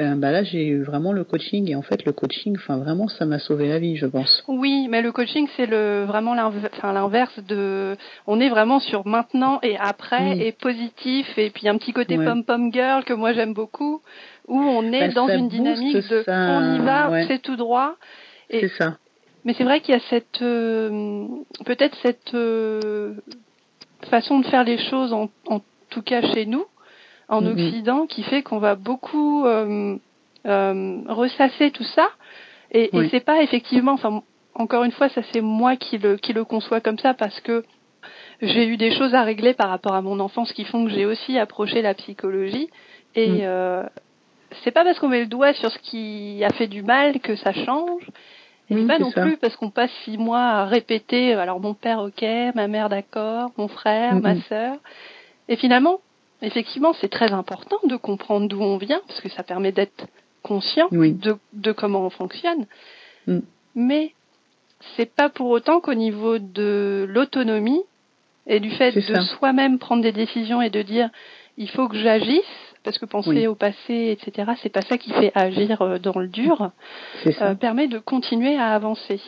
[SPEAKER 2] euh, bah là j'ai eu vraiment le coaching et en fait le coaching enfin vraiment ça m'a sauvé la vie je pense
[SPEAKER 1] oui mais le coaching c'est le vraiment l'inverse de on est vraiment sur maintenant et après et positif et puis un petit côté ouais. pom pom girl que moi j'aime beaucoup où on est
[SPEAKER 2] bah,
[SPEAKER 1] dans une dynamique de
[SPEAKER 2] ça,
[SPEAKER 1] on y va
[SPEAKER 2] ouais.
[SPEAKER 1] c'est tout droit
[SPEAKER 2] c'est ça
[SPEAKER 1] mais c'est vrai qu'il y a cette euh, peut-être cette euh, façon de faire les choses en, en tout cas chez nous en
[SPEAKER 2] Mhm.
[SPEAKER 1] Occident qui fait qu'on va beaucoup euh, euh, ressasser tout ça. Et,
[SPEAKER 2] Oui.
[SPEAKER 1] et c'est pas effectivement, enfin encore une fois, ça c'est moi qui le qui le conçois comme ça parce que j'ai eu des choses à régler par rapport à mon enfance qui font que j'ai aussi approché la psychologie. Et
[SPEAKER 2] Mm.
[SPEAKER 1] euh, c'est pas parce qu'on met le doigt sur ce qui a fait du mal que ça change. Et
[SPEAKER 2] Oui,
[SPEAKER 1] pas non
[SPEAKER 2] ça.
[SPEAKER 1] plus parce qu'on passe six mois à répéter. Alors mon père, ok, ma mère, d'accord, mon frère, ma
[SPEAKER 2] Mhm.
[SPEAKER 1] sœur. Et finalement, effectivement, c'est très important de comprendre d'où on vient, parce que ça permet d'être conscient
[SPEAKER 2] Oui.
[SPEAKER 1] de, de comment on fonctionne.
[SPEAKER 2] Mm.
[SPEAKER 1] Mais c'est pas pour autant qu'au niveau de l'autonomie et du fait de soi-même prendre des décisions et de dire il faut que j'agisse, parce que penser
[SPEAKER 2] Oui.
[SPEAKER 1] au passé, etc., c'est pas ça qui fait agir euh, dans le dur, euh, permet de continuer à avancer.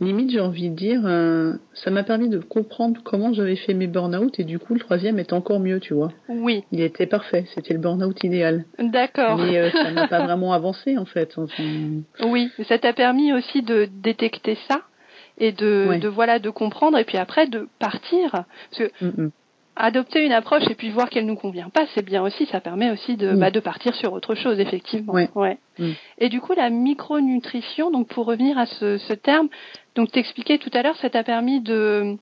[SPEAKER 2] Limite, j'ai envie de dire, euh, ça m'a permis de comprendre comment j'avais fait mes burn-out et du coup, le troisième est encore mieux, tu vois.
[SPEAKER 1] Oui,
[SPEAKER 2] Il était parfait, c'était le burn-out idéal.
[SPEAKER 1] d'accord.
[SPEAKER 2] Mais euh, ça m'a pas vraiment avancé en fait. Enfin,
[SPEAKER 1] Oui, ça t'a permis aussi de détecter ça et de,
[SPEAKER 2] Ouais.
[SPEAKER 1] de voilà de comprendre et puis après de partir parce que
[SPEAKER 2] mm, mm.
[SPEAKER 1] Adopter une approche et puis voir qu'elle nous convient pas c'est bien aussi ça permet aussi de
[SPEAKER 2] Oui.
[SPEAKER 1] bah, de partir sur autre chose effectivement
[SPEAKER 2] Ouais. Mm.
[SPEAKER 1] et du coup la micronutrition donc pour revenir à ce, ce terme donc t'expliquais tout à l'heure ça t'a permis de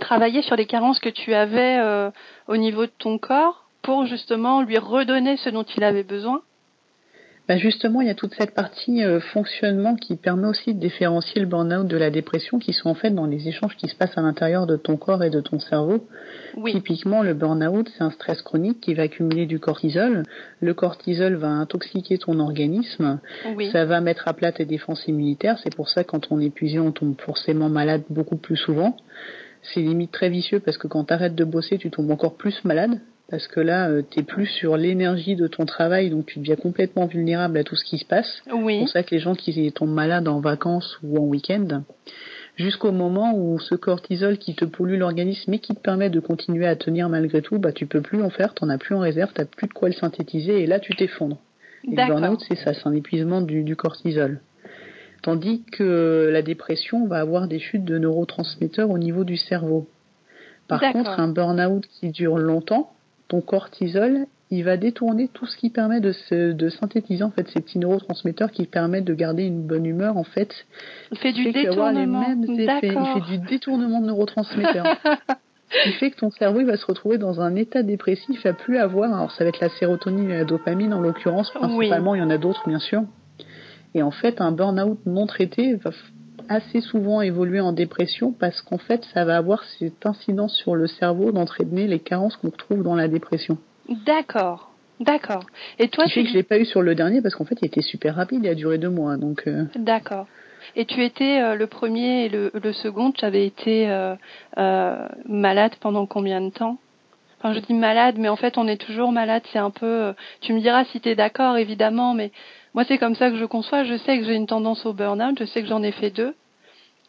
[SPEAKER 1] travailler sur les carences que tu avais euh, au niveau de ton corps pour justement lui redonner ce dont il avait besoin
[SPEAKER 2] Bah justement, il y a toute cette partie euh, fonctionnement qui permet aussi de différencier le burn-out de la dépression, qui sont en fait dans les échanges qui se passent à l'intérieur de ton corps et de ton cerveau.
[SPEAKER 1] oui
[SPEAKER 2] Typiquement, le burn-out, c'est un stress chronique qui va accumuler du cortisol. Le cortisol va intoxiquer ton organisme.
[SPEAKER 1] oui
[SPEAKER 2] Ça va mettre à plat tes défenses immunitaires. C'est pour ça que quand on est épuisé, on tombe forcément malade beaucoup plus souvent. C'est limite très vicieux parce que quand tu arrêtes de bosser, tu tombes encore plus malade. Parce que là, euh, t'es plus sur l'énergie de ton travail, donc tu deviens complètement vulnérable à tout ce qui se passe. C'est
[SPEAKER 1] oui
[SPEAKER 2] pour ça que les gens qui tombent malades en vacances ou en week-end, jusqu'au moment où ce cortisol qui te pollue l'organisme mais qui te permet de continuer à tenir malgré tout, bah tu peux plus en faire, t'en as plus en réserve, t'as plus de quoi le synthétiser et là tu t'effondres. Et le burn-out, c'est ça, c'est un épuisement du, du cortisol. Tandis que la dépression va avoir des chutes de neurotransmetteurs au niveau du cerveau. Par contre, un burn-out qui dure longtemps, ton cortisol, il va détourner tout ce qui permet de, se, de synthétiser en fait ces petits neurotransmetteurs qui permettent de garder une bonne humeur en fait.
[SPEAKER 1] il fait du
[SPEAKER 2] fait les
[SPEAKER 1] détournement
[SPEAKER 2] mêmes effets. Il fait du détournement de neurotransmetteurs. Ce qui fait que ton cerveau il va se retrouver dans un état dépressif à plus avoir. Alors ça va être la sérotonine et la dopamine en l'occurrence principalement. Il y en a d'autres bien sûr. Et en fait, un burn-out non traité va assez souvent évoluer en dépression parce qu'en fait, ça va avoir cette incidence sur le cerveau d'entraîner les carences qu'on retrouve dans la dépression.
[SPEAKER 1] D'accord, d'accord. Et toi, tu
[SPEAKER 2] que je l'ai pas eu sur le dernier parce qu'en fait, il était super rapide, il a duré deux mois. Donc, euh,
[SPEAKER 1] d'accord. Et tu étais euh, le premier et le, le second. Tu avais été euh, malade pendant combien de temps? Enfin, je dis malade, mais en fait, on est toujours malade. C'est un peu. euh, tu me diras si tu es d'accord, évidemment, mais moi, c'est comme ça que je conçois. Je sais que j'ai une tendance au burn-out. Je sais que j'en ai fait deux.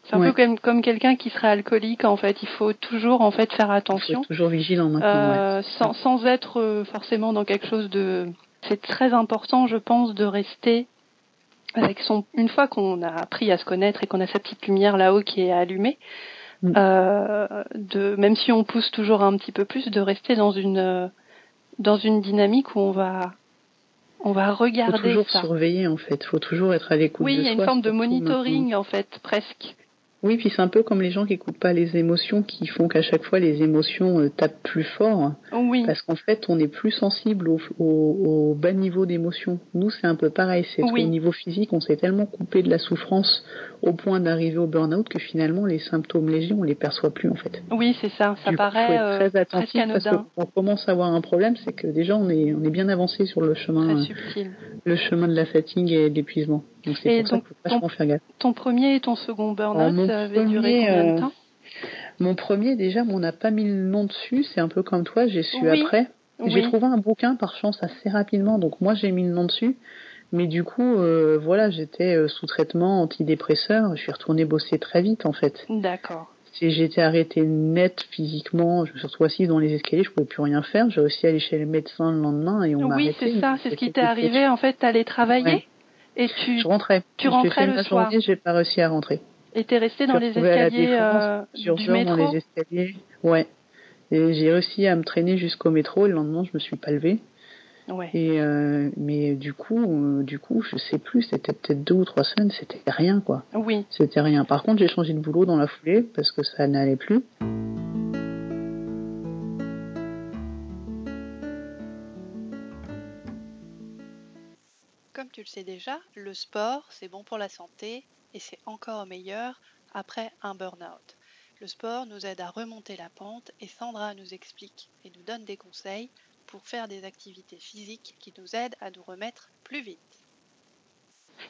[SPEAKER 1] C'est un
[SPEAKER 2] Ouais.
[SPEAKER 1] peu comme, comme quelqu'un qui serait alcoolique. En fait, il faut toujours en fait faire
[SPEAKER 2] il faut
[SPEAKER 1] attention.
[SPEAKER 2] toujours vigilant maintenant.
[SPEAKER 1] Euh,
[SPEAKER 2] ouais.
[SPEAKER 1] sans, sans être euh, forcément dans quelque chose de. C'est très important, je pense, de rester avec son. Une fois qu'on a appris à se connaître et qu'on a sa petite lumière là-haut qui est allumée,
[SPEAKER 2] Mm.
[SPEAKER 1] euh, de même si on pousse toujours un petit peu plus, de rester dans une euh, dans une dynamique où on va on va
[SPEAKER 2] Il faut
[SPEAKER 1] regarder
[SPEAKER 2] toujours
[SPEAKER 1] ça.
[SPEAKER 2] surveiller en fait. Il faut toujours être à l'écoute
[SPEAKER 1] Oui, il y a une forme de monitoring en fait, presque.
[SPEAKER 2] Oui, puis c'est un peu comme les gens qui écoutent pas les émotions, qui font qu'à chaque fois les émotions euh, tapent plus fort.
[SPEAKER 1] Oui.
[SPEAKER 2] Parce qu'en fait, on est plus sensible au, au, au bas niveau d'émotion. Nous, c'est un peu pareil. C'est
[SPEAKER 1] Oui.
[SPEAKER 2] au niveau physique, on s'est tellement coupé de la souffrance au point d'arriver au burn-out que finalement, les symptômes légers, on les perçoit plus en fait.
[SPEAKER 1] Oui, c'est ça. Ça
[SPEAKER 2] Du coup,
[SPEAKER 1] paraît
[SPEAKER 2] faut être
[SPEAKER 1] euh,
[SPEAKER 2] très
[SPEAKER 1] presque
[SPEAKER 2] attentif parce qu'on commence à avoir un problème, c'est que déjà on est on est bien avancé sur le chemin euh,
[SPEAKER 1] subtil.
[SPEAKER 2] le chemin de la fatigue et de l'épuisement. Donc c'est pour ça
[SPEAKER 1] donc,
[SPEAKER 2] qu'il faut vachement faire gaffe.
[SPEAKER 1] Ton premier et ton second burn-out, ça avait duré combien de
[SPEAKER 2] euh,
[SPEAKER 1] temps?
[SPEAKER 2] Mon premier, déjà, on n'a pas mis le nom dessus. C'est un peu comme toi, j'ai su
[SPEAKER 1] Oui,
[SPEAKER 2] après. J'ai
[SPEAKER 1] Oui.
[SPEAKER 2] trouvé un bouquin par chance assez rapidement, donc moi j'ai mis le nom dessus. Mais du coup, euh, voilà, j'étais euh, sous traitement antidépresseur. Je suis retournée bosser très vite en fait.
[SPEAKER 1] D'accord.
[SPEAKER 2] Si j'étais arrêtée net physiquement, je me suis retrouvée assise dans les escaliers, je pouvais plus rien faire. J'ai réussi à aller chez le médecin le lendemain et on m'a
[SPEAKER 1] Oui, c'est ça, c'est ce qui t'est arrivé. En fait, t'allais travailler
[SPEAKER 2] Ouais.
[SPEAKER 1] et tu
[SPEAKER 2] Je rentrais.
[SPEAKER 1] tu rentrais
[SPEAKER 2] fait
[SPEAKER 1] le
[SPEAKER 2] ma
[SPEAKER 1] soir.
[SPEAKER 2] j'ai pas réussi à rentrer.
[SPEAKER 1] Étais resté dans les
[SPEAKER 2] retrouvée à la
[SPEAKER 1] escaliers
[SPEAKER 2] Défense,
[SPEAKER 1] euh, du
[SPEAKER 2] heures dans
[SPEAKER 1] métro.
[SPEAKER 2] les escaliers. Ouais. Et j'ai réussi à me traîner jusqu'au métro et le lendemain, je me suis pas levée.
[SPEAKER 1] Ouais.
[SPEAKER 2] Et euh, mais du coup, euh, du coup, je sais plus, c'était peut-être deux ou trois semaines, c'était rien quoi.
[SPEAKER 1] Oui.
[SPEAKER 2] C'était rien. Par contre, j'ai changé de boulot dans la foulée parce que ça n'allait plus.
[SPEAKER 3] Comme tu le sais déjà, le sport, c'est bon pour la santé et c'est encore meilleur après un burn-out. Le sport nous aide à remonter la pente et Sandra nous explique et nous donne des conseils pour faire des activités physiques qui nous aident à nous remettre plus vite.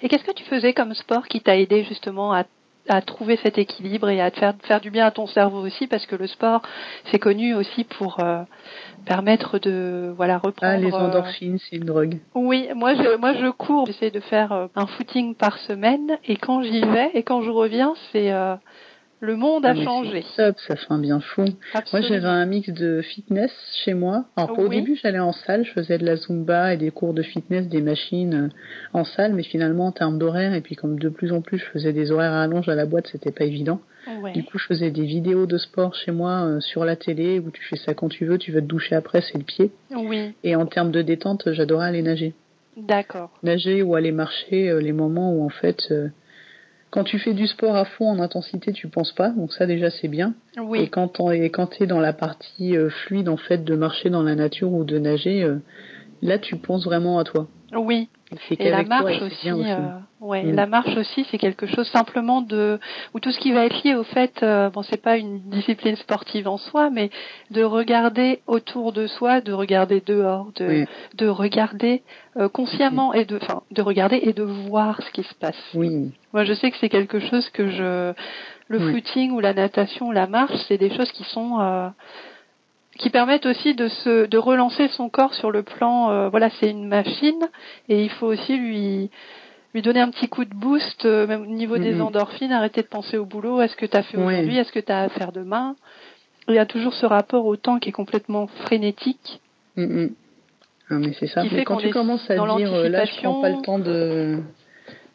[SPEAKER 1] Et qu'est-ce que tu faisais comme sport qui t'a aidé justement à, à trouver cet équilibre et à te faire, faire du bien à ton cerveau aussi Parce que le sport, c'est connu aussi pour euh, permettre de voilà reprendre.
[SPEAKER 2] Ah, les
[SPEAKER 1] euh,
[SPEAKER 2] endorphines, c'est une drogue.
[SPEAKER 1] Oui, moi je, moi je cours, j'essaie de faire euh, un footing par semaine et quand j'y vais et quand je reviens, c'est euh, le monde a changé.
[SPEAKER 2] top, ça fait un bien fou. Moi, j'avais un mix de fitness chez moi. Alors, au début, j'allais en salle, je faisais de la zumba et des cours de fitness, des machines euh, en salle, mais finalement, en termes d'horaire, et puis comme de plus en plus, je faisais des horaires à allonge à la boîte, c'était pas évident.
[SPEAKER 1] Ouais.
[SPEAKER 2] Du coup, je faisais des vidéos de sport chez moi euh, sur la télé où tu fais ça quand tu veux, tu veux te doucher après, c'est le pied.
[SPEAKER 1] Oui,
[SPEAKER 2] Et en termes de détente, j'adorais aller nager.
[SPEAKER 1] d'accord.
[SPEAKER 2] Nager ou aller marcher, euh, les moments où en fait, euh, quand tu fais du sport à fond en intensité, tu penses pas, donc ça déjà c'est bien. Et
[SPEAKER 1] Oui,
[SPEAKER 2] et quand t'es dans la partie euh, fluide en fait de marcher dans la nature ou de nager, euh, là tu penses vraiment à toi.
[SPEAKER 1] Oui. Et la
[SPEAKER 2] toi,
[SPEAKER 1] marche aussi, euh, ouais,
[SPEAKER 2] Mm.
[SPEAKER 1] la marche aussi, c'est quelque chose simplement de, ou tout ce qui va être lié au fait, euh, bon, c'est pas une discipline sportive en soi, mais de regarder autour de soi, de regarder dehors, de, de regarder euh, consciemment et de, enfin, de regarder et de voir ce qui se passe.
[SPEAKER 2] Oui,
[SPEAKER 1] Moi, je sais que c'est quelque chose que je, le
[SPEAKER 2] Ouais.
[SPEAKER 1] footing ou la natation ou la marche, c'est des choses qui sont, euh, qui permettent aussi de se, de relancer son corps sur le plan, euh, voilà, c'est une machine et il faut aussi lui, lui donner un petit coup de boost, euh, même au niveau des endorphines, arrêter de penser au boulot, est-ce que tu as fait aujourd'hui, est-ce que tu as à faire demain? Il y a toujours ce rapport au temps qui est complètement frénétique.
[SPEAKER 2] Mm. Ah, mais c'est ça.
[SPEAKER 1] Qui
[SPEAKER 2] Mais
[SPEAKER 1] fait
[SPEAKER 2] quand tu commences à dire euh, là je prends pas le temps de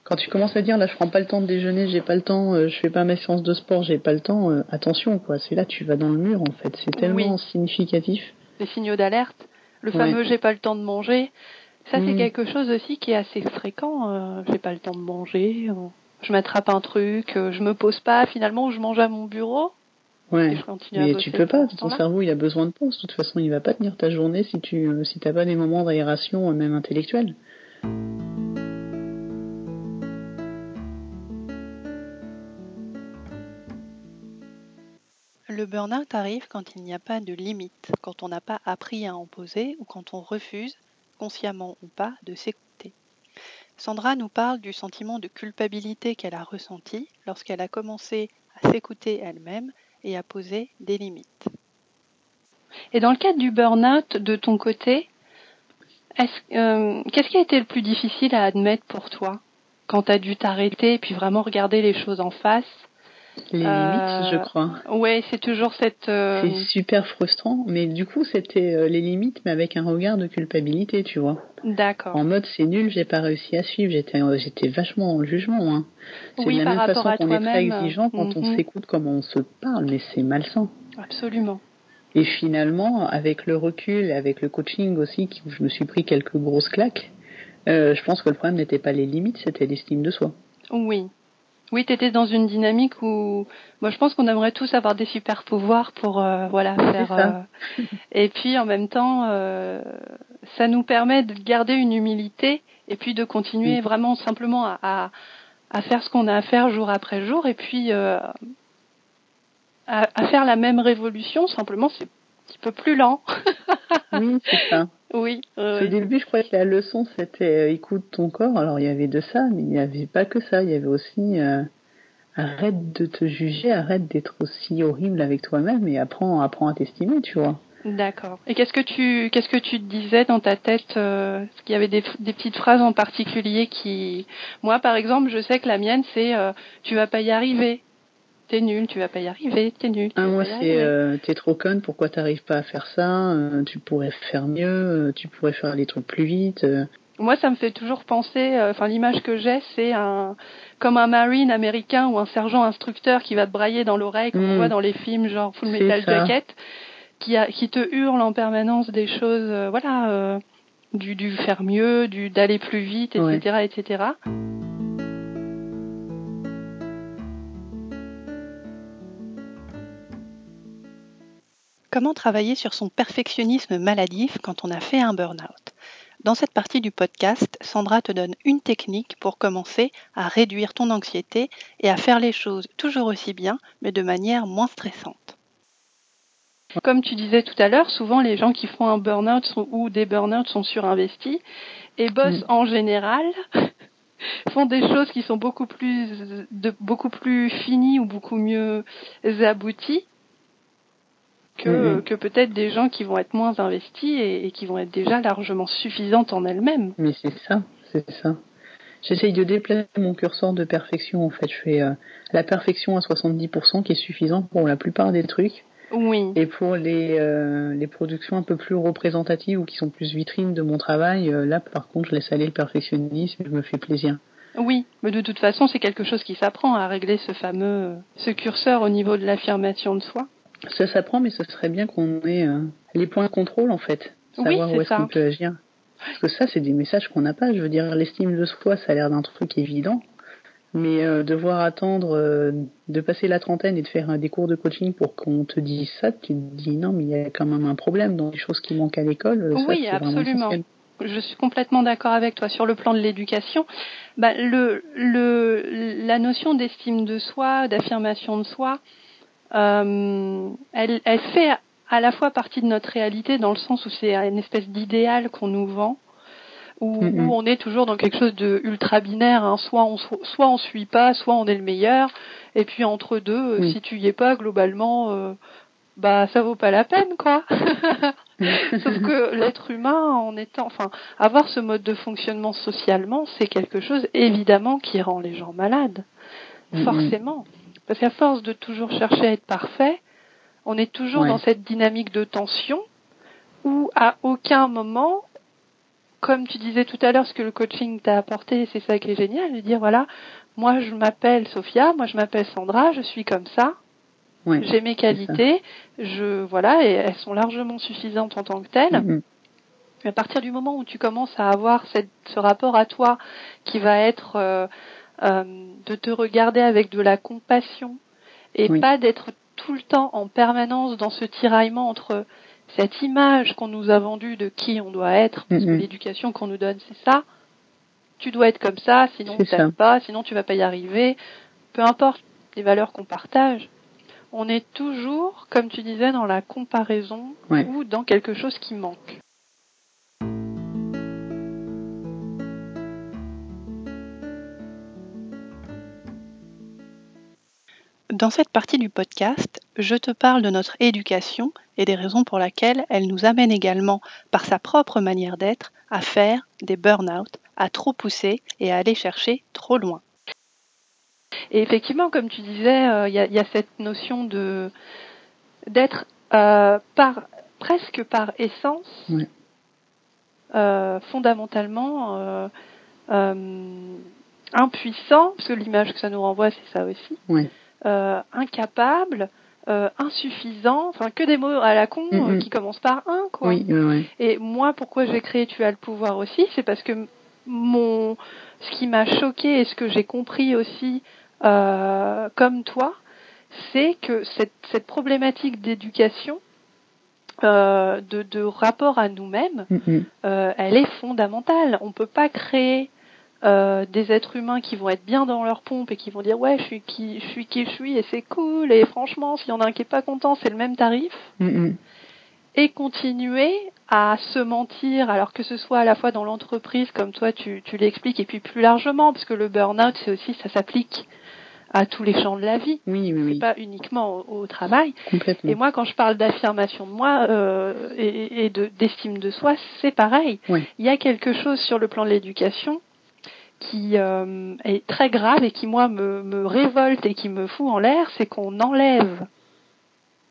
[SPEAKER 2] quand tu commences à dire là je prends pas le temps de déjeuner, j'ai pas le temps, euh, je fais pas ma séance de sport, j'ai pas le temps, euh, attention quoi, c'est là tu vas dans le mur en fait, c'est tellement
[SPEAKER 1] Oui.
[SPEAKER 2] significatif.
[SPEAKER 1] les signaux d'alerte, le
[SPEAKER 2] Ouais.
[SPEAKER 1] fameux j'ai pas le temps de manger. Ça, c'est
[SPEAKER 2] Mhm.
[SPEAKER 1] quelque chose aussi qui est assez fréquent. euh, j'ai pas le temps de manger, je m'attrape un truc, je me pose pas finalement, je mange à mon bureau
[SPEAKER 2] Ouais. Mais tu peux pas, ton cerveau il a besoin de pause. De toute façon, il va pas tenir ta journée si tu si t'as pas des moments d'aération, même intellectuelle.
[SPEAKER 3] Le burn-out arrive quand il n'y a pas de limite, quand on n'a pas appris à en poser ou quand on refuse, consciemment ou pas, de s'écouter. Sandra nous parle du sentiment de culpabilité qu'elle a ressenti lorsqu'elle a commencé à s'écouter elle-même et à poser des limites.
[SPEAKER 1] Et dans le cadre du burn-out, de ton côté, euh, qu'est-ce qui a été le plus difficile à admettre pour toi quand tu as dû t'arrêter et puis vraiment regarder les choses en face
[SPEAKER 2] Les
[SPEAKER 1] Euh,
[SPEAKER 2] limites, je crois.
[SPEAKER 1] Ouais, c'est toujours cette. euh,
[SPEAKER 2] C'est super frustrant, mais du coup, c'était euh, les limites, mais avec un regard de culpabilité, tu vois.
[SPEAKER 1] D'accord.
[SPEAKER 2] En mode, c'est nul, j'ai pas réussi à suivre. J'étais, euh, j'étais vachement le jugement. Hein. C'est
[SPEAKER 1] Oui,
[SPEAKER 2] de la même façon qu'on est très exigeant quand on
[SPEAKER 1] Mhm.
[SPEAKER 2] s'écoute comme on se parle, mais c'est malsain.
[SPEAKER 1] Absolument.
[SPEAKER 2] Et finalement, avec le recul, avec le coaching aussi, où je me suis pris quelques grosses claques, euh, je pense que le problème n'était pas les limites, c'était l'estime de soi.
[SPEAKER 1] Oui. Oui, tu étais dans une dynamique où, moi, je pense qu'on aimerait tous avoir des super pouvoirs pour, euh, voilà, faire. Euh, et puis, en même temps, euh, ça nous permet de garder une humilité et puis de continuer vraiment simplement à, à, faire ce qu'on a à faire jour après jour et puis à, à, faire la même révolution. Simplement, c'est un petit peu plus lent.
[SPEAKER 2] oui, c'est ça.
[SPEAKER 1] Oui.
[SPEAKER 2] Au début, je croyais que la leçon, c'était écoute ton corps. Alors, il y avait de ça, mais il n'y avait pas que ça. Il y avait aussi arrête de te juger, arrête d'être aussi horrible avec toi-même et apprends, apprends à t'estimer, tu vois.
[SPEAKER 1] D'accord. Et qu'est-ce que tu qu'est-ce que tu disais dans ta tête euh, Est-ce qu'il y avait des, des, petites phrases en particulier qui, moi par exemple, je sais que la mienne c'est euh, tu vas pas y arriver, t'es nul, tu vas pas y arriver, t'es nul.
[SPEAKER 2] Ah, moi c'est euh, t'es trop conne, pourquoi t'arrives pas à faire ça euh, Tu pourrais faire mieux, euh, tu pourrais faire les trucs plus vite.
[SPEAKER 1] Moi, ça me fait toujours penser, enfin l'image que j'ai, c'est un comme un marine américain ou un sergent instructeur qui va te brailler dans l'oreille, comme on voit dans les films genre Full Metal Jacket, qui, a, qui te hurle en permanence des choses, voilà, du, du faire mieux, du d'aller plus vite, etc., ouais. etc.
[SPEAKER 3] Comment travailler sur son perfectionnisme maladif quand on a fait un burn-out? Dans cette partie du podcast, Sandra te donne une technique pour commencer à réduire ton anxiété et à faire les choses toujours aussi bien, mais de manière moins stressante.
[SPEAKER 1] Comme tu disais tout à l'heure, souvent les gens qui font un burn-out ou des burn-out sont surinvestis et bossent mmh. en général font des choses qui sont beaucoup plus de, beaucoup plus finies ou beaucoup mieux abouties que, mmh. que peut-être des gens qui vont être moins investis et, et, qui vont être déjà largement suffisantes en elles-mêmes.
[SPEAKER 2] Mais c'est ça, c'est ça. J'essaye de déplacer mon curseur de perfection en fait. Je fais euh, la perfection à 70% qui est suffisante pour la plupart des trucs.
[SPEAKER 1] Oui.
[SPEAKER 2] Et pour les, euh, les productions un peu plus représentatives ou qui sont plus vitrines de mon travail, euh, là par contre je laisse aller le perfectionnisme et je me fais plaisir.
[SPEAKER 1] Oui, mais de toute façon c'est quelque chose qui s'apprend à régler ce fameux ce curseur au niveau de l'affirmation de soi.
[SPEAKER 2] Ça s'apprend, mais ce serait bien qu'on ait euh, les points de contrôle en fait, savoir
[SPEAKER 1] oui,
[SPEAKER 2] où est-ce qu'on peut agir. Parce que ça, c'est des messages qu'on n'a pas. Je veux dire, l'estime de soi, ça a l'air d'un truc évident. Mais euh, devoir attendre euh, de passer la trentaine et de faire un, des cours de coaching pour qu'on te dise ça, tu te dis non, mais il y a quand même un problème dans les choses qui manquent à l'école.
[SPEAKER 1] Oui,
[SPEAKER 2] ça,
[SPEAKER 1] absolument. Je suis complètement d'accord avec toi sur le plan de l'éducation. Bah, le, le, la notion d'estime de soi, d'affirmation de soi, euh, elle, elle fait à la fois partie de notre réalité dans le sens où c'est une espèce d'idéal qu'on nous vend où, mm -hmm. où, on est toujours dans quelque chose de ultra binaire. Hein. Soit on soit on suit pas, soit on est le meilleur. Et puis entre deux, oui. si tu y es pas, globalement, euh, bah ça vaut pas la peine, quoi. Sauf que l'être humain, en étant, enfin, avoir ce mode de fonctionnement socialement, c'est quelque chose évidemment qui rend les gens malades, mm -hmm. forcément. Parce qu'à force de toujours chercher à être parfait, on est toujours ouais. dans cette dynamique de tension où à aucun moment comme tu disais tout à l'heure, ce que le coaching t'a apporté, c'est ça qui est génial, de dire voilà, moi je m'appelle Sophia, moi je m'appelle Sandra, je suis comme ça,
[SPEAKER 2] ouais,
[SPEAKER 1] j'ai mes qualités, je voilà, et elles sont largement suffisantes en tant que telles.
[SPEAKER 2] Mm -hmm.
[SPEAKER 1] Mais à partir du moment où tu commences à avoir cette, ce rapport à toi qui va être euh, de te regarder avec de la compassion et
[SPEAKER 2] oui.
[SPEAKER 1] pas d'être tout le temps en permanence dans ce tiraillement entre cette image qu'on nous a vendue de qui on doit être, parce mm -hmm. que l'éducation qu'on nous donne, c'est ça. Tu dois être comme ça, sinon tu n'aimes pas, sinon tu vas pas y arriver. Peu importe les valeurs qu'on partage, on est toujours, comme tu disais, dans la comparaison
[SPEAKER 2] ouais.
[SPEAKER 1] ou dans quelque chose qui manque.
[SPEAKER 3] Dans cette partie du podcast, je te parle de notre éducation et des raisons pour lesquelles elle nous amène également, par sa propre manière d'être, à faire des burn-out, à trop pousser et à aller chercher trop loin.
[SPEAKER 1] Et effectivement, comme tu disais, il euh, y, y, a cette notion de d'être euh, par presque par essence,
[SPEAKER 2] oui.
[SPEAKER 1] euh, fondamentalement impuissant, parce que l'image que ça nous renvoie, c'est ça aussi.
[SPEAKER 2] Oui
[SPEAKER 1] euh, incapable, euh, insuffisant, enfin que des mots à la con mm -hmm. qui commencent par un quoi.
[SPEAKER 2] Oui, oui.
[SPEAKER 1] Et moi, pourquoi j'ai créé Tu as le pouvoir aussi, c'est parce que mon, ce qui m'a choqué et ce que j'ai compris aussi euh, comme toi, c'est que cette, cette problématique d'éducation, euh, de, de, rapport à nous-mêmes,
[SPEAKER 2] Mm, mm.
[SPEAKER 1] euh, elle est fondamentale. On peut pas créer euh, des êtres humains qui vont être bien dans leur pompe et qui vont dire ouais je suis qui je suis qui je suis et c'est cool et franchement s'il y en a un qui est pas content c'est le même tarif
[SPEAKER 2] Mm,
[SPEAKER 1] et continuer à se mentir, alors que ce soit à la fois dans l'entreprise, comme toi tu, tu l'expliques, et puis plus largement, parce que le burn-out, c'est aussi, ça s'applique à tous les champs de la vie,
[SPEAKER 2] Oui, oui, oui,
[SPEAKER 1] pas uniquement au, au travail.
[SPEAKER 2] complètement.
[SPEAKER 1] Et moi, quand je parle d'affirmation de moi euh, et, et de d'estime de soi, c'est pareil.
[SPEAKER 2] Ouais.
[SPEAKER 1] Il y a quelque chose sur le plan de l'éducation qui euh, est très grave et qui moi me, me révolte et qui me fout en l'air, c'est qu'on enlève,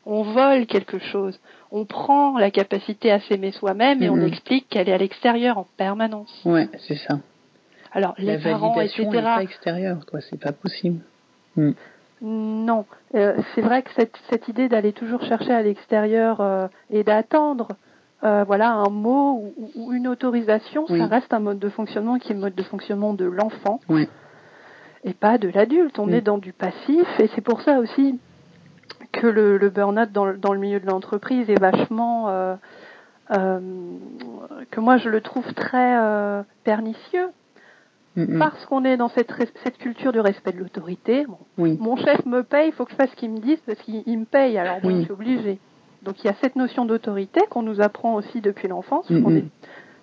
[SPEAKER 1] on vole quelque chose, on prend la capacité à s'aimer soi-même et on
[SPEAKER 2] Mhm.
[SPEAKER 1] explique qu'elle est à l'extérieur en permanence.
[SPEAKER 2] Ouais, c'est ça.
[SPEAKER 1] Alors les
[SPEAKER 2] La
[SPEAKER 1] parents,
[SPEAKER 2] validation
[SPEAKER 1] etc.
[SPEAKER 2] n'est pas extérieure, quoi. C'est pas possible. Mm.
[SPEAKER 1] Non, Euh, c'est vrai que cette, cette idée d'aller toujours chercher à l'extérieur euh, et d'attendre, euh, voilà, un mot ou, ou une autorisation,
[SPEAKER 2] Oui.
[SPEAKER 1] ça reste un mode de fonctionnement qui est le mode de fonctionnement de l'enfant et pas de l'adulte. On est dans du passif et c'est pour ça aussi que le, le burn-out dans, le- dans le milieu de l'entreprise est vachement, euh, euh, que moi je le trouve très pernicieux parce qu'on est dans cette, cette culture du respect de l'autorité. Bon,
[SPEAKER 2] Oui.
[SPEAKER 1] mon chef me paye, il faut que je fasse ce qu'il me dise parce qu'il il me paye, alors bon,
[SPEAKER 2] Oui.
[SPEAKER 1] je suis obligée. Donc il y a cette notion d'autorité qu'on nous apprend aussi depuis l'enfance.
[SPEAKER 2] Mhm.
[SPEAKER 1] Est-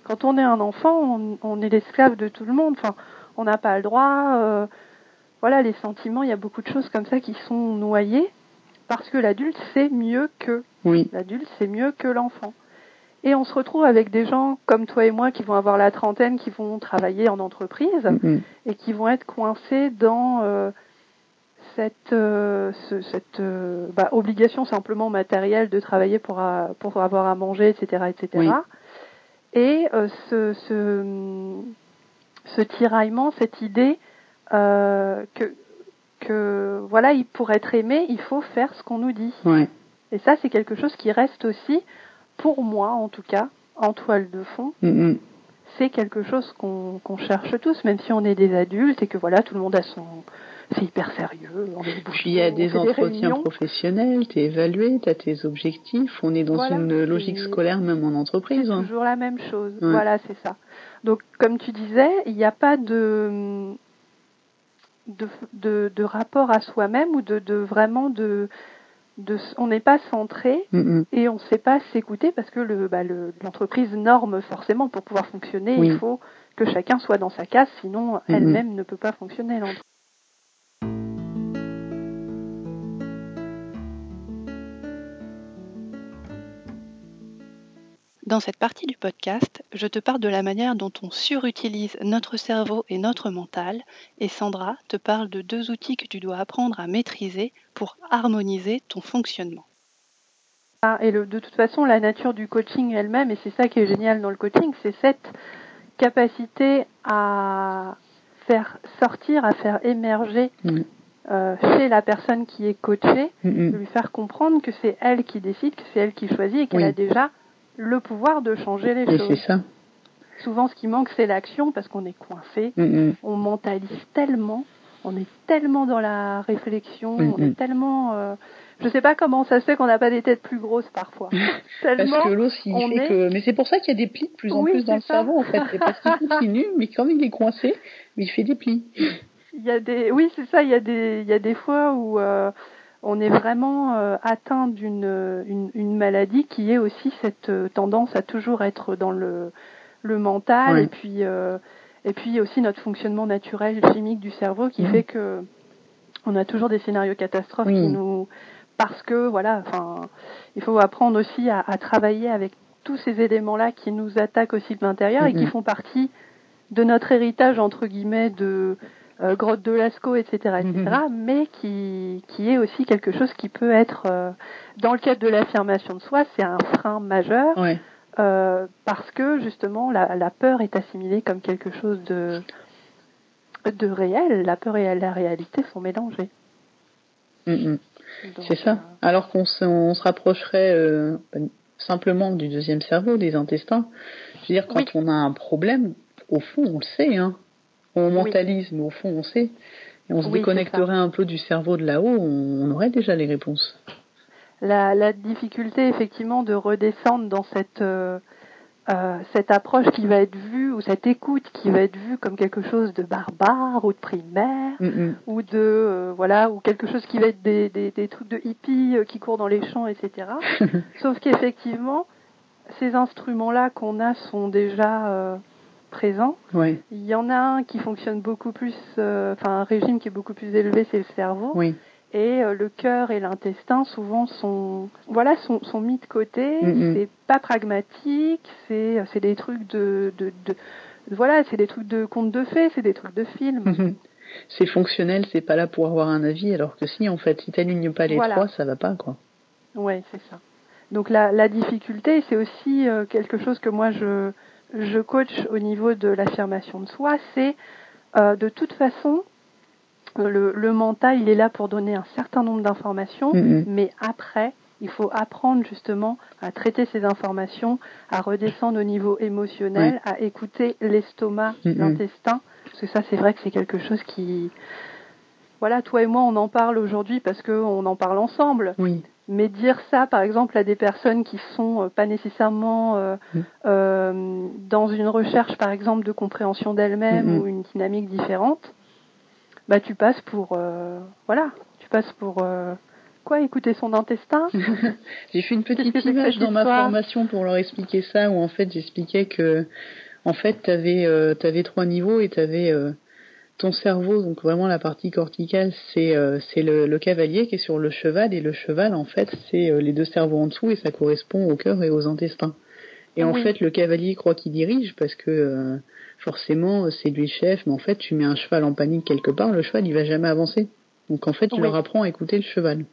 [SPEAKER 1] Quand on est un enfant, on, on est l'esclave de tout le monde. Enfin, on n'a pas le droit. euh, voilà, les sentiments, il y a beaucoup de choses comme ça qui sont noyées parce que l'adulte sait mieux que
[SPEAKER 2] Oui.
[SPEAKER 1] l'adulte c'est mieux que l'enfant. Et on se retrouve avec des gens comme toi et moi qui vont avoir la trentaine, qui vont travailler en entreprise
[SPEAKER 2] Mm, mm.
[SPEAKER 1] et qui vont être coincés dans euh, cette, euh, ce- cette euh, bah, obligation simplement matérielle de travailler pour, a- pour avoir à manger, etc. etc.
[SPEAKER 2] Oui.
[SPEAKER 1] Et euh, ce, ce, ce tiraillement, cette idée euh, que, que voilà, il- pour être aimé, il faut faire ce qu'on nous dit. Et ça, c'est quelque chose qui reste aussi, pour moi en tout cas, en toile de fond,
[SPEAKER 2] Mm, mm.
[SPEAKER 1] c'est quelque chose qu'on qu'on cherche tous, même si on est des adultes et que voilà, tout le monde a son. C'est hyper sérieux. On est
[SPEAKER 2] Puis il y a des entretiens professionnels, tu es évalué, tu as tes objectifs, on est dans
[SPEAKER 1] Voilà,
[SPEAKER 2] une logique scolaire même en entreprise.
[SPEAKER 1] C'est
[SPEAKER 2] hein.
[SPEAKER 1] toujours la même chose.
[SPEAKER 2] Ouais.
[SPEAKER 1] Voilà, c'est ça. Donc, comme tu disais, il n'y a pas de, de, de, de rapport à soi-même ou de, de vraiment de, de. On n'est pas centré
[SPEAKER 2] Mm, mm.
[SPEAKER 1] et on ne sait pas s'écouter parce que le, bah, le- l'entreprise norme forcément pour pouvoir fonctionner.
[SPEAKER 2] Oui.
[SPEAKER 1] Il faut que chacun soit dans sa case, sinon elle-même ne peut pas fonctionner.
[SPEAKER 3] Dans cette partie du podcast, je te parle de la manière dont on surutilise notre cerveau et notre mental, et Sandra te parle de deux outils que tu dois apprendre à maîtriser pour harmoniser ton fonctionnement.
[SPEAKER 1] Ah, Et le- de toute façon, la nature du coaching elle-même, et c'est ça qui est génial dans le coaching, c'est cette capacité à faire sortir, à faire émerger
[SPEAKER 2] Mm.
[SPEAKER 1] euh, chez la personne qui est coachée,
[SPEAKER 2] Mm,
[SPEAKER 1] de lui faire comprendre que c'est elle qui décide, que c'est elle qui choisit et qu'elle
[SPEAKER 2] Oui.
[SPEAKER 1] a déjà le pouvoir de changer les
[SPEAKER 2] Et c'est
[SPEAKER 1] choses.
[SPEAKER 2] ça.
[SPEAKER 1] Souvent, ce qui manque, c'est l'action parce qu'on est coincé,
[SPEAKER 2] Mm, mm.
[SPEAKER 1] on mentalise tellement, on est tellement dans la réflexion,
[SPEAKER 2] Mm,
[SPEAKER 1] on est tellement. euh, je sais pas comment ça se fait qu'on n'a pas des têtes plus grosses parfois.
[SPEAKER 2] Parce que l'os, il fait
[SPEAKER 1] est-
[SPEAKER 2] que. Mais c'est pour ça qu'il y a des plis de plus en
[SPEAKER 1] Oui,
[SPEAKER 2] plus dans
[SPEAKER 1] c'est
[SPEAKER 2] le
[SPEAKER 1] ça.
[SPEAKER 2] cerveau, en fait. C'est parce qu'il continue, mais comme il est coincé, il fait des plis.
[SPEAKER 1] Il y a des, oui, c'est ça. Il y a des, il y a des fois où euh, on est vraiment euh, atteint d'une une, une maladie qui est aussi cette euh, tendance à toujours être dans le le mental et puis euh, et puis aussi notre fonctionnement naturel chimique du cerveau qui fait que on a toujours des scénarios catastrophes
[SPEAKER 2] Oui.
[SPEAKER 1] qui nous parce que voilà, enfin, il faut apprendre aussi à, à travailler avec tous ces éléments-là qui nous attaquent aussi de l'intérieur et qui font partie de notre héritage entre guillemets de euh, grotte de Lascaux, etc., etc., mais qui, qui est aussi quelque chose qui peut être, euh, dans le cadre de l'affirmation de soi, c'est un frein majeur
[SPEAKER 2] Ouais.
[SPEAKER 1] euh, parce que justement la, la peur est assimilée comme quelque chose de, de réel. La peur et la réalité sont mélangées.
[SPEAKER 2] Mm, mm. C'est ça. Alors qu'on se, on se rapprocherait simplement du deuxième cerveau, des intestins. Je veux dire, quand
[SPEAKER 1] Oui.
[SPEAKER 2] on a un problème, au fond, on le sait. Hein. On
[SPEAKER 1] Oui.
[SPEAKER 2] mentalise, mais au fond, on sait. Et on se
[SPEAKER 1] Oui,
[SPEAKER 2] déconnecterait un peu du cerveau de là-haut, on, on aurait déjà les réponses.
[SPEAKER 1] La, la difficulté effectivement de redescendre dans cette euh, euh, cette approche qui va être vue ou cette écoute qui va être vue comme quelque chose de barbare ou de primaire
[SPEAKER 2] Mm, mm.
[SPEAKER 1] ou de euh, voilà ou quelque chose qui va être des, des, des trucs de hippies qui courent dans les champs etc sauf qu'effectivement ces instruments là qu'on a sont déjà
[SPEAKER 2] ouais,
[SPEAKER 1] il y en a un qui fonctionne beaucoup plus euh, enfin un régime qui est beaucoup plus élevé c'est le cerveau
[SPEAKER 2] oui.
[SPEAKER 1] et euh, le cœur et l'intestin souvent sont voilà sont, sont mis de côté
[SPEAKER 2] Mhm.
[SPEAKER 1] c'est pas pragmatique c'est c'est des trucs de, de, de voilà c'est des trucs de contes de fées c'est des trucs de films
[SPEAKER 2] Mhm. C'est fonctionnel, c'est pas là pour avoir un avis, alors que si, en fait, si t'alignes pas les
[SPEAKER 1] Voilà.
[SPEAKER 2] trois, ça va pas, quoi.
[SPEAKER 1] ouais c'est ça donc la, la difficulté c'est aussi euh, quelque chose que moi je je coach au niveau de l'affirmation de soi c'est euh, de toute façon le, le mental il est là pour donner un certain nombre d'informations
[SPEAKER 2] Mhm.
[SPEAKER 1] mais après, il faut apprendre justement à traiter ces informations, à redescendre au niveau émotionnel, à écouter l'estomac,
[SPEAKER 2] Mhm.
[SPEAKER 1] l'intestin, parce que ça c'est vrai que c'est quelque chose qui... Voilà, toi et moi on en parle aujourd'hui parce qu'on en parle ensemble,
[SPEAKER 2] Oui,
[SPEAKER 1] mais dire ça par exemple à des personnes qui sont euh, pas nécessairement euh,
[SPEAKER 2] Mhm.
[SPEAKER 1] euh, dans une recherche par exemple de compréhension d'elles-mêmes ou une dynamique différente, bah tu passes pour... euh, voilà, tu passes pour... euh, quoi écouter son intestin?
[SPEAKER 2] J'ai fait une petite image dans ma formation pour leur expliquer ça, où en fait j'expliquais que, en fait, t'avais euh, t'avais trois niveaux et t'avais euh, ton cerveau, donc vraiment la partie corticale, c'est euh, c'est le, le cavalier qui est sur le cheval, et le cheval, en fait, c'est euh, les deux cerveaux en dessous, et ça correspond au cœur et aux intestins. Et en fait, le cavalier croit qu'il dirige parce que euh, forcément c'est lui le chef, mais en fait, tu mets un cheval en panique quelque part, le cheval il va jamais avancer. Donc en fait, tu
[SPEAKER 1] Oui.
[SPEAKER 2] leur apprends à écouter le cheval.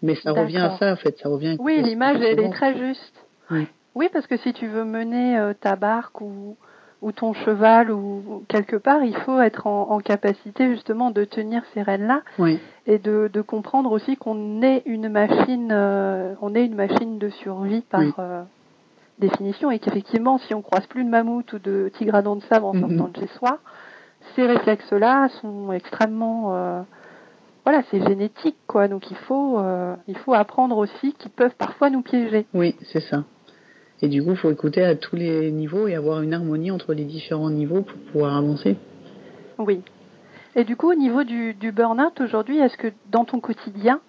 [SPEAKER 2] Mais ça revient à ça en fait, ça revient. à
[SPEAKER 1] Oui, l'image, elle est très juste.
[SPEAKER 2] Oui.
[SPEAKER 1] Oui, parce que si tu veux mener euh, ta barque ou, ou ton cheval ou, quelque part, il faut être en, en capacité justement de tenir ces rênes-là
[SPEAKER 2] Oui,
[SPEAKER 1] et de, de comprendre aussi qu'on est une machine, euh, on est une machine de survie par
[SPEAKER 2] Oui.
[SPEAKER 1] euh, définition et qu'effectivement, si on croise plus de mammouth ou de tigre à dents de sabre en
[SPEAKER 2] Mhm.
[SPEAKER 1] sortant de chez soi, ces réflexes-là sont extrêmement euh, voilà, c'est génétique, quoi. Donc il faut, euh, il faut apprendre aussi qu'ils peuvent parfois nous piéger.
[SPEAKER 2] oui, c'est ça. Et du coup, il faut écouter à tous les niveaux et avoir une harmonie entre les différents niveaux pour pouvoir avancer.
[SPEAKER 1] Oui. Et du coup, au niveau du, du burn-out aujourd'hui, est-ce que dans ton quotidien,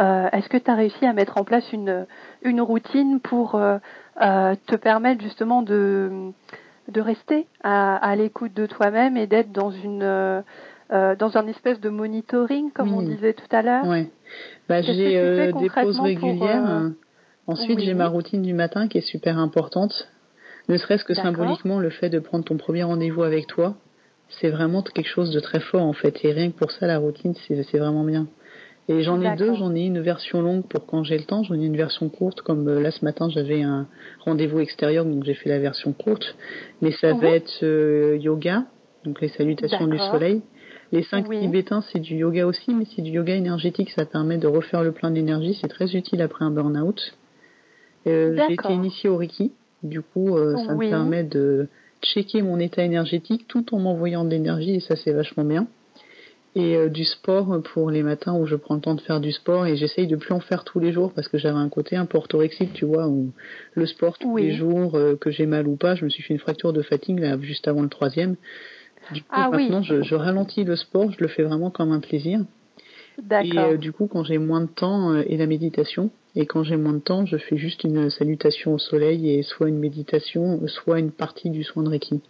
[SPEAKER 1] euh, est-ce que tu as réussi à mettre en place une, une routine pour euh, euh, te permettre justement de, de rester à, à l'écoute de toi-même et d'être dans une euh, dans un espèce de monitoring, comme on
[SPEAKER 2] Oui.
[SPEAKER 1] disait tout à l'heure?
[SPEAKER 2] Ouais. Bah, j'ai euh, des pauses
[SPEAKER 1] pour,
[SPEAKER 2] régulières.
[SPEAKER 1] euh.
[SPEAKER 2] Ensuite,
[SPEAKER 1] oui.
[SPEAKER 2] j'ai ma routine du matin qui est super importante. Ne serait-ce que symboliquement, le fait de prendre ton premier rendez-vous avec toi, c'est vraiment quelque chose de très fort en fait. Et rien que pour ça, la routine, c'est vraiment bien. Et j'en ai deux, j'en ai une version longue pour quand j'ai le temps, j'en ai une version courte, comme euh, là ce matin j'avais un rendez-vous extérieur, donc j'ai fait la version courte. Mais ça va être euh, yoga, donc les salutations du soleil. Les cinq
[SPEAKER 1] Oui.
[SPEAKER 2] tibétains, c'est du yoga aussi, mais c'est du yoga énergétique, ça permet de refaire le plein d'énergie, c'est très utile après un burn-out. Euh, j'ai été initiée au Reiki, du coup euh, ça
[SPEAKER 1] Oui.
[SPEAKER 2] me permet de checker mon état énergétique tout en m'envoyant de l'énergie et ça c'est vachement bien. Et euh, du sport pour les matins où je prends le temps de faire du sport et j'essaye de plus en faire tous les jours parce que j'avais un côté un peu orthorexique, tu vois, où le sport tous
[SPEAKER 1] Oui.
[SPEAKER 2] les jours, que j'ai mal ou pas, je me suis fait une fracture de fatigue là juste avant le troisième. Du coup
[SPEAKER 1] Ah oui.
[SPEAKER 2] maintenant je, je ralentis le sport, je le fais vraiment comme un plaisir. Et euh, du coup, quand j'ai moins de temps, euh, et la méditation. Et quand j'ai moins de temps, je fais juste une salutation au soleil et soit une méditation, soit une partie du soin de Reiki.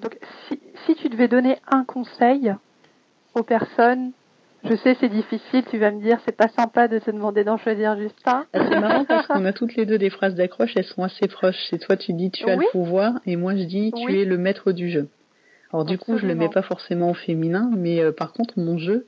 [SPEAKER 1] Donc, si, si tu devais donner un conseil aux personnes, je sais c'est difficile, tu vas me dire c'est pas sympa de te demander d'en choisir juste un.
[SPEAKER 2] Ah, c'est marrant parce qu'on a toutes les deux des phrases d'accroche, elles sont assez proches. C'est toi tu dis tu as
[SPEAKER 1] Oui.
[SPEAKER 2] le pouvoir et moi je dis tu
[SPEAKER 1] Oui.
[SPEAKER 2] es le maître du jeu. Alors du coup je le mets pas forcément au féminin, mais euh, par contre mon jeu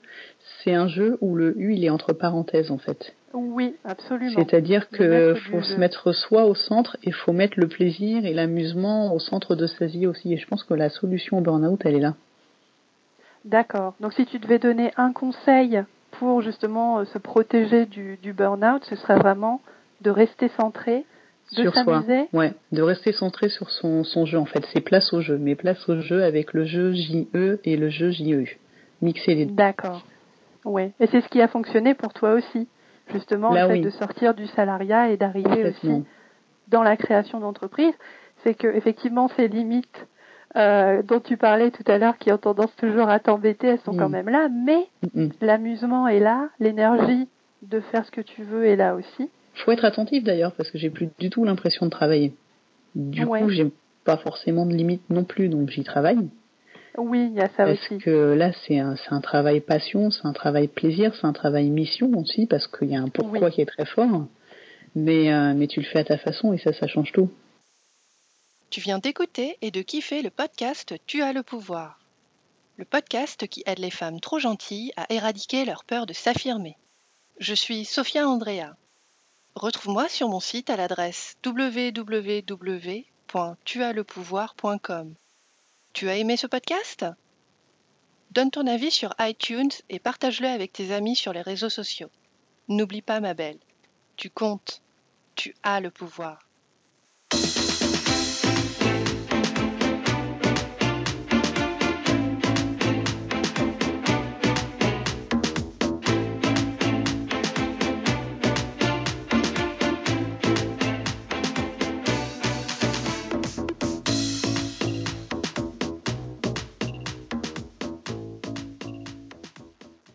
[SPEAKER 2] c'est un jeu où le U il est entre parenthèses en fait.
[SPEAKER 1] Oui, absolument.
[SPEAKER 2] C'est-à-dire que faut se
[SPEAKER 1] jeu.
[SPEAKER 2] mettre soi au centre et faut mettre le plaisir et l'amusement au centre de sa vie aussi. Et je pense que la solution au burn-out elle est là.
[SPEAKER 1] D'accord. Donc si tu devais donner un conseil pour justement euh, se protéger du, du burn-out, ce serait vraiment de rester centré de
[SPEAKER 2] sur soi.
[SPEAKER 1] s'amuser.
[SPEAKER 2] Ouais, de rester centré sur son, son jeu en fait. C'est place au jeu, mais place au jeu avec le jeu JE et le jeu JE. Mixer les deux.
[SPEAKER 1] D'accord. Oui. Et c'est ce qui a fonctionné pour toi aussi. Justement,
[SPEAKER 2] Là,
[SPEAKER 1] le fait
[SPEAKER 2] oui.
[SPEAKER 1] de sortir du salariat et d'arriver aussi dans la création d'entreprise, c'est que effectivement ces limites euh, dont tu parlais tout à l'heure, qui ont tendance toujours à t'embêter, elles sont
[SPEAKER 2] Mm.
[SPEAKER 1] quand même là, mais
[SPEAKER 2] Mm, mm.
[SPEAKER 1] l'amusement est là, l'énergie de faire ce que tu veux est là aussi.
[SPEAKER 2] Faut être attentif d'ailleurs parce que j'ai plus du tout l'impression de travailler. Du
[SPEAKER 1] Ouais.
[SPEAKER 2] coup, j'ai pas forcément de limite non plus, donc j'y travaille.
[SPEAKER 1] Oui, il y a ça
[SPEAKER 2] parce
[SPEAKER 1] aussi.
[SPEAKER 2] que là, c'est un, travail passion, c'est un travail plaisir, c'est un travail mission aussi parce qu'il y a un pourquoi
[SPEAKER 1] Oui.
[SPEAKER 2] qui est très fort. Mais, euh, mais tu le fais à ta façon et ça, ça change tout.
[SPEAKER 3] Tu viens d'écouter et de kiffer le podcast Tu as le pouvoir. Le podcast qui aide les femmes trop gentilles à éradiquer leur peur de s'affirmer. Je suis Sophia Andrea. Retrouve-moi sur mon site à l'adresse www.tuaslepouvoir.com. Tu as aimé ce podcast? Donne ton avis sur iTunes et partage-le avec tes amis sur les réseaux sociaux. N'oublie pas ma belle, tu comptes, tu as le pouvoir.